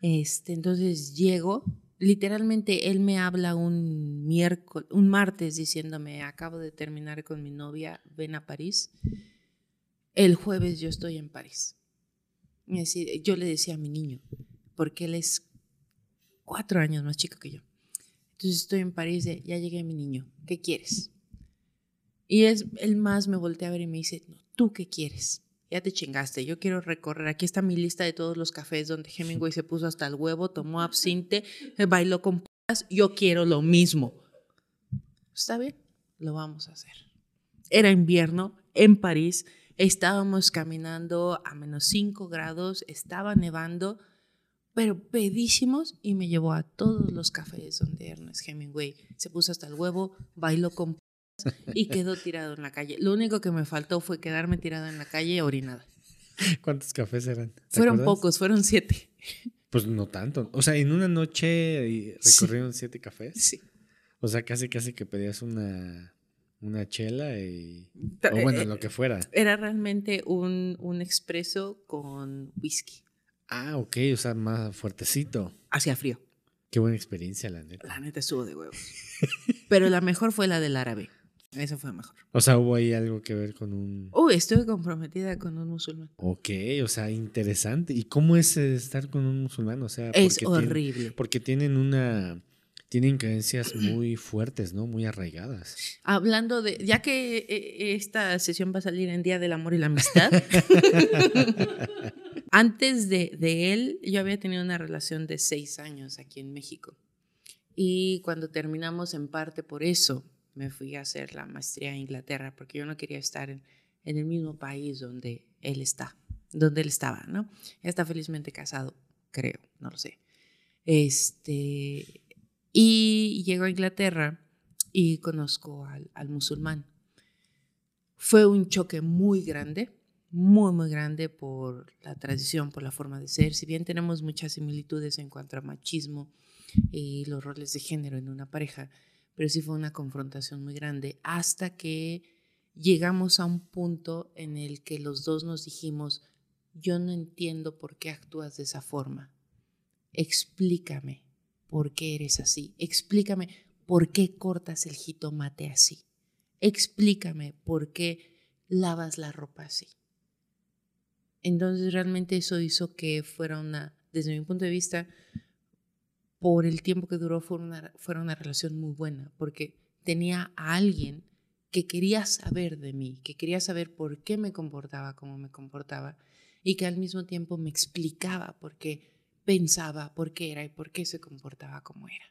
Este, entonces llego, literalmente él me habla un miércoles, un martes diciéndome, acabo de terminar con mi novia, ven a París. El jueves yo estoy en París yo le decía a mi niño, porque él es cuatro años más chico que yo. Entonces estoy en París, ya llegué mi niño, ¿qué quieres? Y es, él más me voltea a ver y me dice, no, ¿tú qué quieres? Ya te chingaste, yo quiero recorrer, aquí está mi lista de todos los cafés donde Hemingway se puso hasta el huevo, tomó absinte, bailó con p***as, yo quiero lo mismo. ¿Está bien? Lo vamos a hacer. Era invierno en París, Estábamos caminando a menos 5 grados, estaba nevando, pero pedísimos y me llevó a todos los cafés donde Ernest Hemingway se puso hasta el huevo, bailó con y quedó tirado en la calle. Lo único que me faltó fue quedarme tirado en la calle orinada. ¿Cuántos cafés eran? Fueron pocos, fueron siete. Pues no tanto. O sea, en una noche recorrieron siete cafés. Sí. O sea, casi casi que pedías una una chela y... O bueno, eh, lo que fuera. Era realmente un, un expreso con whisky. Ah, ok, o sea, más fuertecito. Hacía frío. Qué buena experiencia, la neta. La neta estuvo de huevos. Pero la mejor fue la del árabe. Esa fue mejor. O sea, hubo ahí algo que ver con un... Uy, estoy comprometida con un musulmán. Ok, o sea, interesante. ¿Y cómo es estar con un musulmán? O sea, es horrible. porque tienen una tienen creencias muy fuertes, ¿no? Muy arraigadas. Hablando de, ya que eh, esta sesión va a salir en Día del Amor y la Amistad, antes de, de, él yo había tenido una relación de seis años aquí en México. Y cuando terminamos en parte por eso, me fui a hacer la maestría en Inglaterra, porque yo no quería estar en, en el mismo país donde él está, donde él estaba, ¿no? está felizmente casado, creo, no lo sé. Este, y llego a Inglaterra y conozco al, musulmán. Fue un choque muy grande, muy, muy grande por la tradición, por la forma de ser. Si bien tenemos muchas similitudes en cuanto a machismo y los roles de género en una pareja, pero sí fue una confrontación muy grande hasta que llegamos a un punto en el que los dos nos dijimos, yo no entiendo por qué actúas de esa forma. Explícame por qué eres así. Explícame por qué cortas el jitomate así. Explícame por qué lavas la ropa así. Entonces realmente eso hizo que fuera una, desde mi punto de vista, por el tiempo que duró, fuera una, fuera una relación muy buena, porque tenía a alguien que quería saber de mí, que quería saber por qué me comportaba como me comportaba y que al mismo tiempo me explicaba por qué pensaba por qué era y por qué se comportaba como era.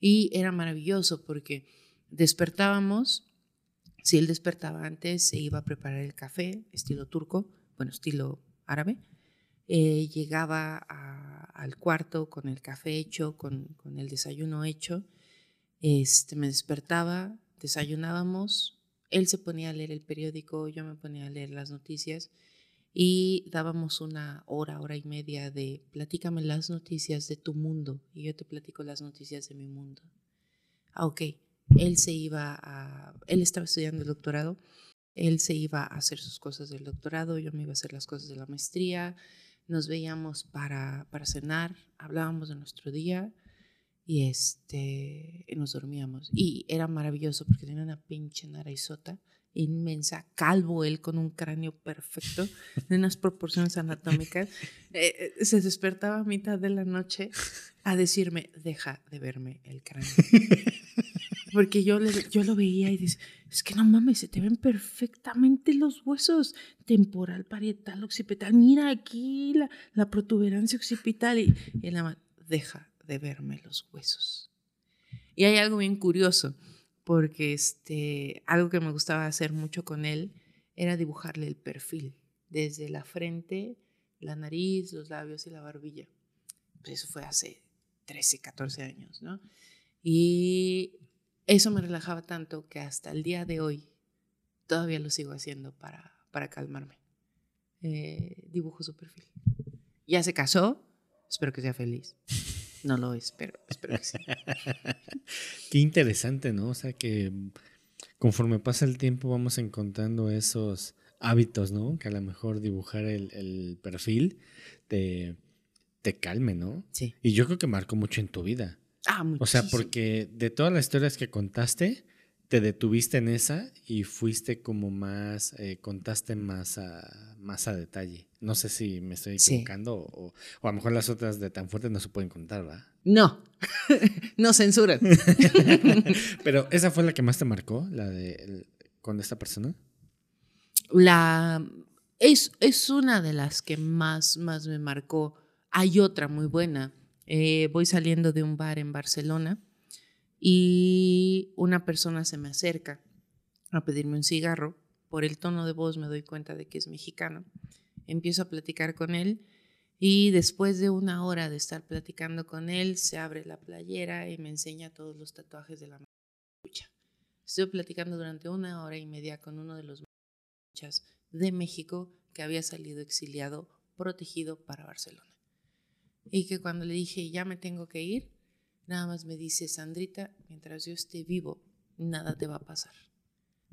Y era maravilloso porque despertábamos, si él despertaba antes, se iba a preparar el café, estilo turco, bueno, estilo árabe. Eh, llegaba al cuarto con el café hecho, con, con, el desayuno hecho. Este, me despertaba, desayunábamos, él se ponía a leer el periódico, yo me ponía a leer las noticias y dábamos una hora, hora y media de platícame las noticias de tu mundo y yo te platico las noticias de mi mundo. Ah, ok. Él se iba a, él estaba estudiando el doctorado, él se iba a hacer sus cosas del doctorado, yo me iba a hacer las cosas de la maestría, nos veíamos para, para cenar, hablábamos de nuestro día y este, nos dormíamos. Y era maravilloso porque tenía una pinche narizota inmensa, calvo él con un cráneo perfecto, de unas proporciones anatómicas, eh, eh, se despertaba a mitad de la noche a decirme, deja de verme el cráneo. Porque yo, yo lo veía y dice, es que no mames, se te ven perfectamente los huesos, temporal, parietal, occipital, mira aquí la, la protuberancia occipital y, y la deja de verme los huesos. Y hay algo bien curioso, porque este, algo que me gustaba hacer mucho con él era dibujarle el perfil, desde la frente, la nariz, los labios y la barbilla. Pues eso fue hace 13, 14 años, ¿no? Y eso me relajaba tanto que hasta el día de hoy todavía lo sigo haciendo para, para calmarme. Eh, dibujo su perfil. Ya se casó, espero que sea feliz. No lo es, pero espero que sí. Qué interesante, ¿no? O sea que conforme pasa el tiempo vamos encontrando esos hábitos, ¿no? Que a lo mejor dibujar el, perfil te, te calme, ¿no? Sí. Y yo creo que marcó mucho en tu vida. Ah, O sea, porque de todas las historias que contaste, te detuviste en esa y fuiste como más, eh, contaste más a, más a detalle. No sé si me estoy equivocando o, a lo mejor las otras de tan fuerte no se pueden contar, ¿verdad? No, no censuran. Pero esa fue la que más te marcó, la de con esta persona. La es, es una de las que más, más me marcó. Hay otra muy buena. Eh, voy saliendo de un bar en Barcelona y una persona se me acerca a pedirme un cigarro. Por el tono de voz me doy cuenta de que es mexicano. Empiezo a platicar con él y después de una hora de estar platicando con él, se abre la playera y me enseña todos los tatuajes de la lucha. Estuve platicando durante una hora y media con uno de los luchas de México que había salido exiliado, protegido para Barcelona. Y que cuando le dije, ya me tengo que ir, Nada más me dice, Sandrita, mientras yo esté vivo, nada te va a pasar.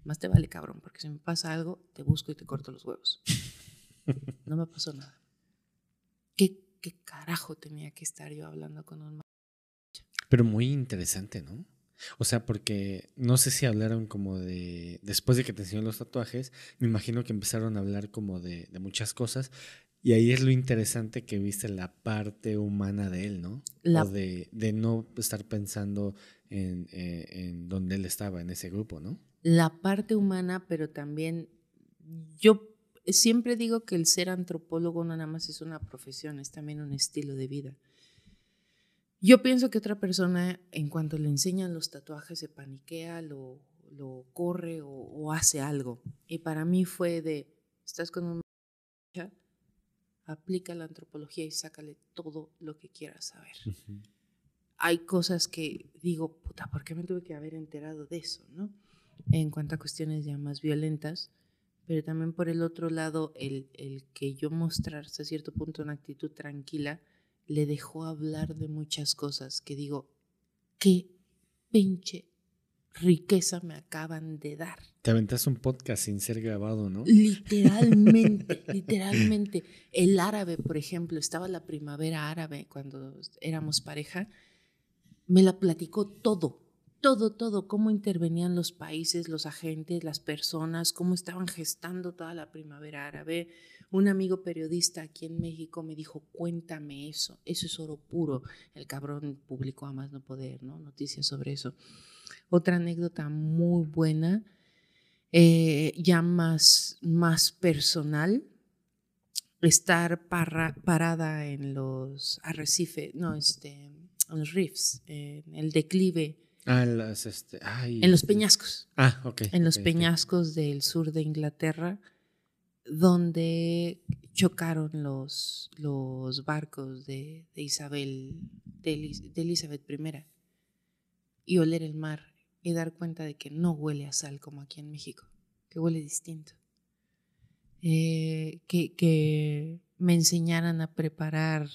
Más te vale, cabrón, porque si me pasa algo, te busco y te corto los huevos. No me pasó nada. ¿Qué, qué carajo tenía que estar yo hablando con un... Pero muy interesante, ¿no? O sea, porque no sé si hablaron como de, después de que te enseñó los tatuajes, me imagino que empezaron a hablar como de, de muchas cosas y ahí es lo interesante que viste la parte humana de él, ¿no? O de, de, no estar pensando en, eh, en donde él estaba, en ese grupo, ¿no? La parte humana, pero también yo siempre digo que el ser antropólogo no nada más es una profesión, es también un estilo de vida. Yo pienso que otra persona, en cuanto le enseñan los tatuajes, se paniquea, lo, lo corre o, o hace algo. Y para mí fue de, estás con un aplica la antropología y sácale todo lo que quieras saber. Hay cosas que digo, puta, ¿por qué me tuve que haber enterado de eso? ¿no? En cuanto a cuestiones ya más violentas, pero también por el otro lado, el, el que yo mostrara hasta cierto punto una actitud tranquila, le dejó hablar de muchas cosas que digo, qué pinche riqueza me acaban de dar. Te aventas un podcast sin ser grabado, ¿no? Literalmente, literalmente. El árabe, por ejemplo, estaba la primavera árabe cuando éramos pareja, me la platicó todo, todo, todo, cómo intervenían los países, los agentes, las personas, cómo estaban gestando toda la primavera árabe. Un amigo periodista aquí en México me dijo, cuéntame eso, eso es oro puro. El cabrón publicó a más no poder, ¿no? Noticias sobre eso. Otra anécdota muy buena, eh, ya más, más personal, estar parada en los arrecifes, no, este, en los reefs, en el declive. Ah, en, las, este, en los peñascos. Ah, ok. En los peñascos del sur de Inglaterra, donde chocaron los, los barcos de, Isabel, de, de Elizabeth I y oler el mar y dar cuenta de que no huele a sal como aquí en México, que huele distinto. Eh, que, que me enseñaran a preparar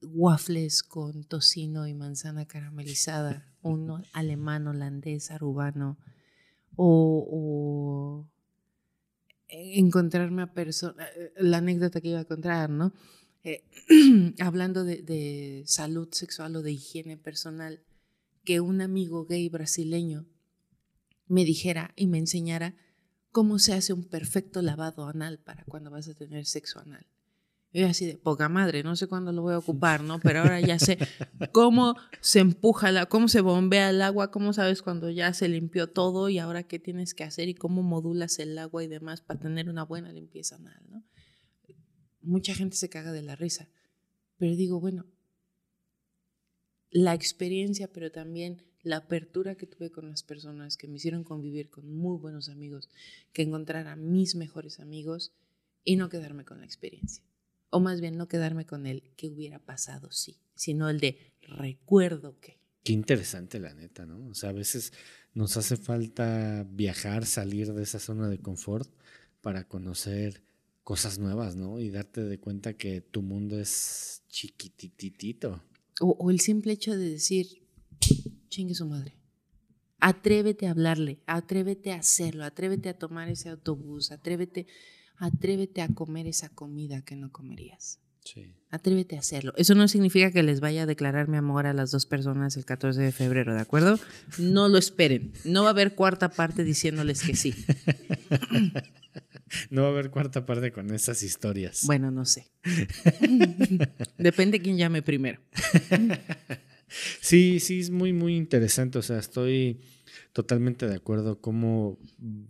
waffles con tocino y manzana caramelizada, uno alemán, holandés, arubano, o, encontrarme a personas, eh, la anécdota que iba a contar, ¿no? Eh, hablando de, de, salud sexual o de higiene personal, que un amigo gay brasileño me dijera y me enseñara cómo se hace un perfecto lavado anal para cuando vas a tener sexo anal. Y así de poca madre, no sé cuándo lo voy a ocupar, ¿no? Pero ahora ya sé cómo se empuja, la, cómo se bombea el agua, cómo sabes cuando ya se limpió todo y ahora qué tienes que hacer y cómo modulas el agua y demás para tener una buena limpieza anal, ¿no? Mucha gente se caga de la risa, pero digo, bueno, la experiencia, pero también la apertura que tuve con las personas que me hicieron convivir con muy buenos amigos, que encontrar a mis mejores amigos y no quedarme con la experiencia. O más bien no quedarme con el que hubiera pasado, sí, sino el de recuerdo que. Qué interesante la neta, ¿no? O sea, a veces nos hace falta viajar, salir de esa zona de confort para conocer cosas nuevas, ¿no? Y darte de cuenta que tu mundo es chiquititito. O, el simple hecho de decir, chingue su madre. Atrévete a hablarle, atrévete a hacerlo, atrévete a tomar ese autobús, atrévete, atrévete a comer esa comida que no comerías. Sí. Atrévete a hacerlo. Eso no significa que les vaya a declarar mi amor a las dos personas el 14 de febrero, ¿de acuerdo? No lo esperen. No va a haber cuarta parte diciéndoles que sí. No va a haber cuarta parte con esas historias. Bueno, no sé. Depende quién llame primero. Sí, sí, es muy, muy interesante. O sea, estoy totalmente de acuerdo cómo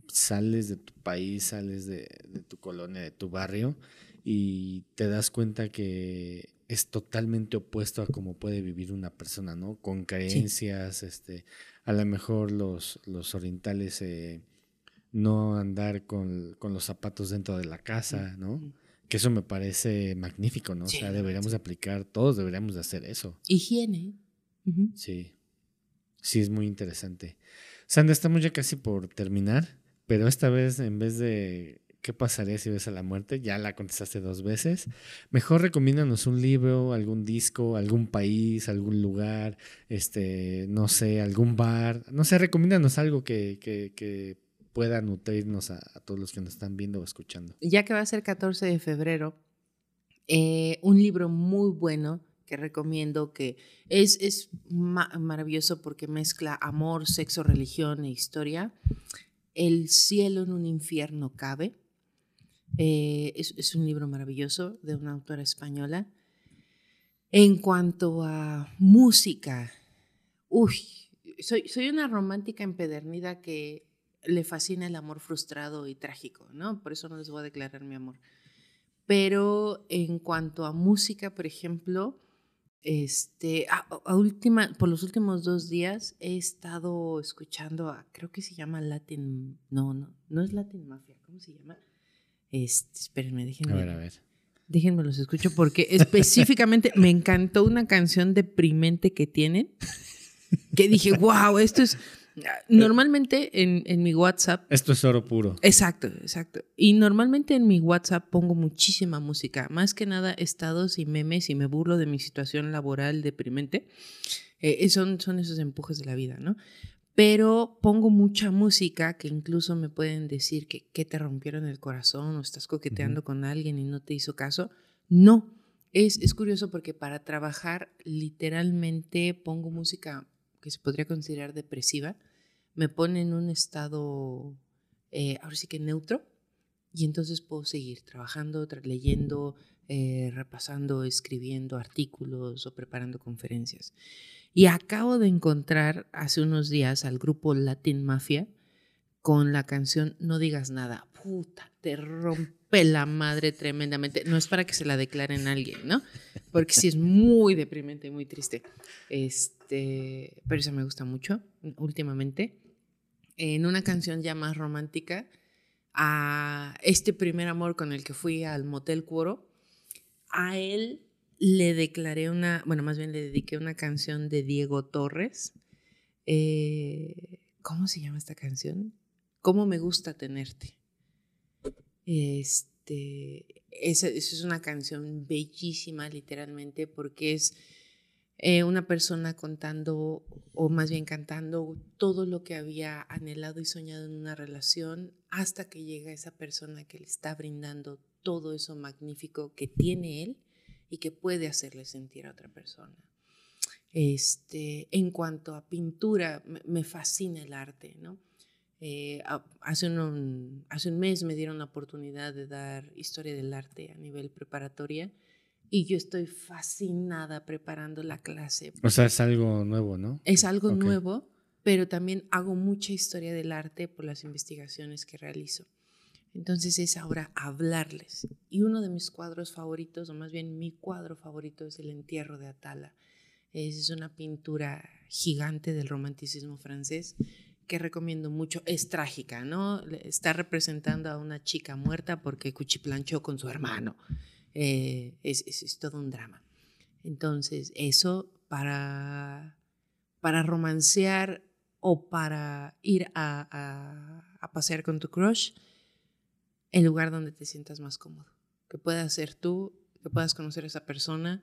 sales de tu país, sales de, tu colonia, de tu barrio y te das cuenta que es totalmente opuesto a cómo puede vivir una persona, ¿no? Con creencias, este, a lo mejor los, los orientales eh, no andar con, los zapatos dentro de la casa, ¿no? Que eso me parece magnífico, ¿no? o sea, deberíamos aplicar, todos deberíamos de hacer eso. Higiene. Sí. Sí, es muy interesante. Sandra, estamos ya casi por terminar, pero esta vez en vez de ¿qué pasaría si ves a la muerte? Ya la contestaste dos veces. Mejor recomiéndanos un libro, algún disco, algún país, algún lugar, este, no sé, algún bar. No sé, recomiéndanos algo que, que, pueda nutrirnos a, todos los que nos están viendo o escuchando. Ya que va a ser 14 de febrero, eh, un libro muy bueno recomiendo, que es, es maravilloso porque mezcla amor, sexo, religión e historia. El cielo en un infierno cabe. Eh, es, es, un libro maravilloso de una autora española. En cuanto a música, uy, soy, soy una romántica empedernida que le fascina el amor frustrado y trágico, ¿no? Por eso no les voy a declarar mi amor. Pero en cuanto a música, por ejemplo, este, a, última, por los últimos dos días he estado escuchando a, creo que se llama Latin, no, no, no es Latin Mafia, ¿cómo se llama? Este, espérenme, déjenme. A ver, a ver. Déjenme los escucho porque específicamente me encantó una canción deprimente que tienen, que dije, wow, esto es Normalmente en, mi WhatsApp. Esto es oro puro. Exacto, exacto. Y normalmente en mi WhatsApp pongo muchísima música, más que nada estados y memes y me burlo de mi situación laboral deprimente. Eh, son, son esos empujes de la vida, ¿no? Pero pongo mucha música que incluso me pueden decir que, que te rompieron el corazón o estás coqueteando con alguien y no te hizo caso. No, es, es curioso porque para trabajar literalmente pongo música que se podría considerar depresiva, me pone en un estado, eh, ahora sí que neutro, y entonces puedo seguir trabajando, leyendo, eh, repasando, escribiendo artículos o preparando conferencias. Y acabo de encontrar hace unos días al grupo Latin Mafia con la canción No digas nada. Puta, te rompe la madre tremendamente. No es para que se la declaren a alguien, ¿no? Porque sí es muy deprimente, muy triste. Este, pero esa me gusta mucho últimamente. En una canción ya más romántica, a este primer amor con el que fui al Motel Cuoro, a él le declaré una, bueno, más bien le dediqué una canción de Diego Torres. Eh, ¿Cómo se llama esta canción? ¿Cómo me gusta tenerte? Este, esa es una canción bellísima, literalmente, porque es eh, una persona contando, o más bien cantando, todo lo que había anhelado y soñado en una relación, hasta que llega esa persona que le está brindando todo eso magnífico que tiene él y que puede hacerle sentir a otra persona. Este, en cuanto a pintura, me fascina el arte, ¿no? Eh, hace, un, hace un mes me dieron la oportunidad de dar historia del arte a nivel preparatoria y yo estoy fascinada preparando la clase. O sea, es algo nuevo, ¿no? Es algo nuevo, pero también hago mucha historia del arte por las investigaciones que realizo. Entonces es ahora hablarles. Y uno de mis cuadros favoritos, o más bien mi cuadro favorito, es el entierro de Atala. Es una pintura gigante del romanticismo francés que recomiendo mucho. Es trágica, ¿no? Está representando a una chica muerta porque cuchiplanchó con su hermano. Eh, es, es, todo un drama. Entonces, eso para, para romancear o para ir a, a, pasear con tu crush, el lugar donde te sientas más cómodo. Que puedas ser tú, que puedas conocer a esa persona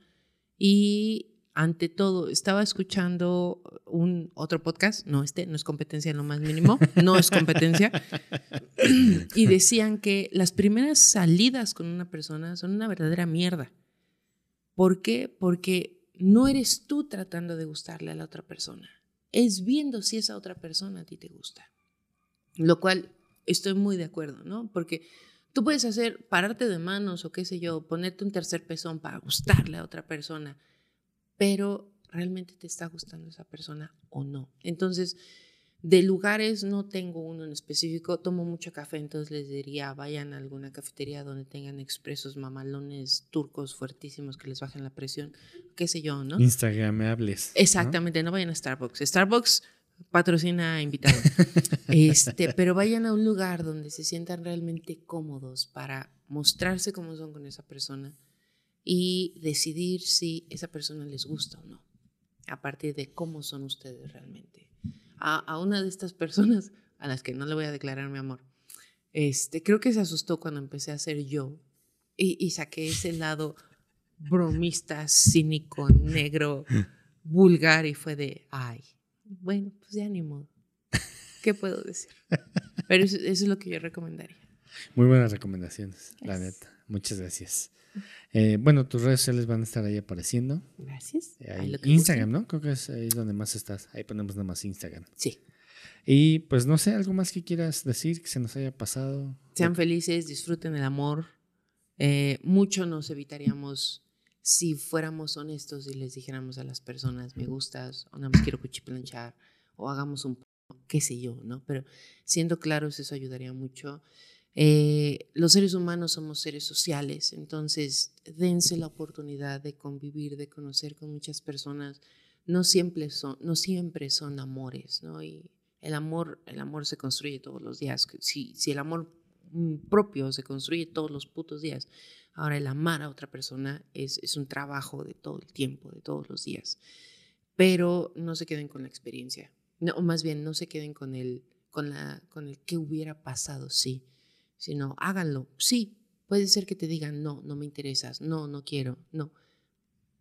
y ante todo, estaba escuchando un otro podcast, no este, no es competencia en lo más mínimo, no es competencia, y decían que las primeras salidas con una persona son una verdadera mierda. ¿Por qué? Porque no eres tú tratando de gustarle a la otra persona, es viendo si esa otra persona a ti te gusta. Lo cual estoy muy de acuerdo, ¿no? Porque tú puedes hacer, pararte de manos o qué sé yo, ponerte un tercer pezón para gustarle a otra persona pero realmente te está gustando esa persona o no. Entonces, de lugares no tengo uno en específico, tomo mucho café, entonces les diría, vayan a alguna cafetería donde tengan expresos mamalones turcos fuertísimos que les bajen la presión, qué sé yo, ¿no? Instagramables. Exactamente, ¿no? vayan a Starbucks. Starbucks patrocina invitado. este, pero vayan a un lugar donde se sientan realmente cómodos para mostrarse cómo son con esa persona y decidir si esa persona les gusta o no, a partir de cómo son ustedes realmente. A, una de estas personas a las que no le voy a declarar mi amor, este, creo que se asustó cuando empecé a ser yo y, y saqué ese lado bromista, cínico, negro, vulgar y fue de, ay, bueno, pues ya ni modo. ¿Qué puedo decir? Pero eso, es lo que yo recomendaría. Muy buenas recomendaciones, la neta. Muchas gracias. Eh, bueno, tus redes sociales van a estar ahí apareciendo. Gracias. Eh, Instagram, ¿no? Creo que es ahí donde más estás. Ahí ponemos nada más Instagram. Sí. Y pues no sé, algo más que quieras decir que se nos haya pasado. Sean felices, disfruten el amor. Eh, mucho nos evitaríamos si fuéramos honestos y les dijéramos a las personas, me gustas, o nada más quiero cuchiplanchar, o hagamos un qué sé yo, ¿no? Pero siendo claros, eso ayudaría mucho. Eh, los seres humanos somos seres sociales, entonces dense la oportunidad de convivir, de conocer con muchas personas. No siempre son, no siempre son amores, ¿no? Y el amor, el amor se construye todos los días. Si, si el amor mm, propio se construye todos los putos días, ahora el amar a otra persona es, es un trabajo de todo el tiempo, de todos los días. Pero no se queden con la experiencia, no, o más bien no se queden con el, con la, con el qué hubiera pasado, sí sino háganlo. Sí, puede ser que te digan, no, no me interesas, no, no quiero, no,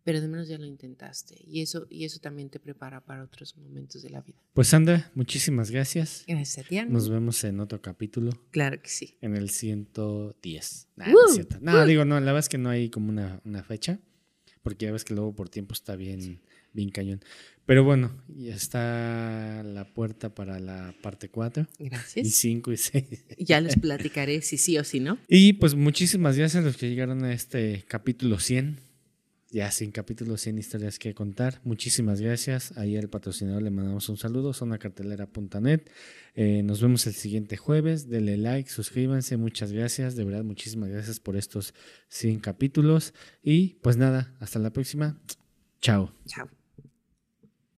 pero de menos ya lo intentaste y eso, y eso también te prepara para otros momentos de la vida. Pues Sandra, muchísimas gracias. Gracias a ti. Nos vemos en otro capítulo. Claro que sí. En el 110. no, digo, no, la verdad es que no hay como una, una fecha, porque ya ves que luego por tiempo está bien bien cañón. Pero bueno, ya está la puerta para la parte 4. Gracias. Y 5 y 6. Ya les platicaré si sí o si no. Y pues muchísimas gracias a los que llegaron a este capítulo 100. Ya sin capítulo 100 historias que contar. Muchísimas gracias. Ahí al patrocinador le mandamos un saludo. Sonacartelera.net. Eh, nos vemos el siguiente jueves. Denle like, suscríbanse. Muchas gracias. De verdad, muchísimas gracias por estos 100 capítulos. Y pues nada, hasta la próxima. Chao. Chao.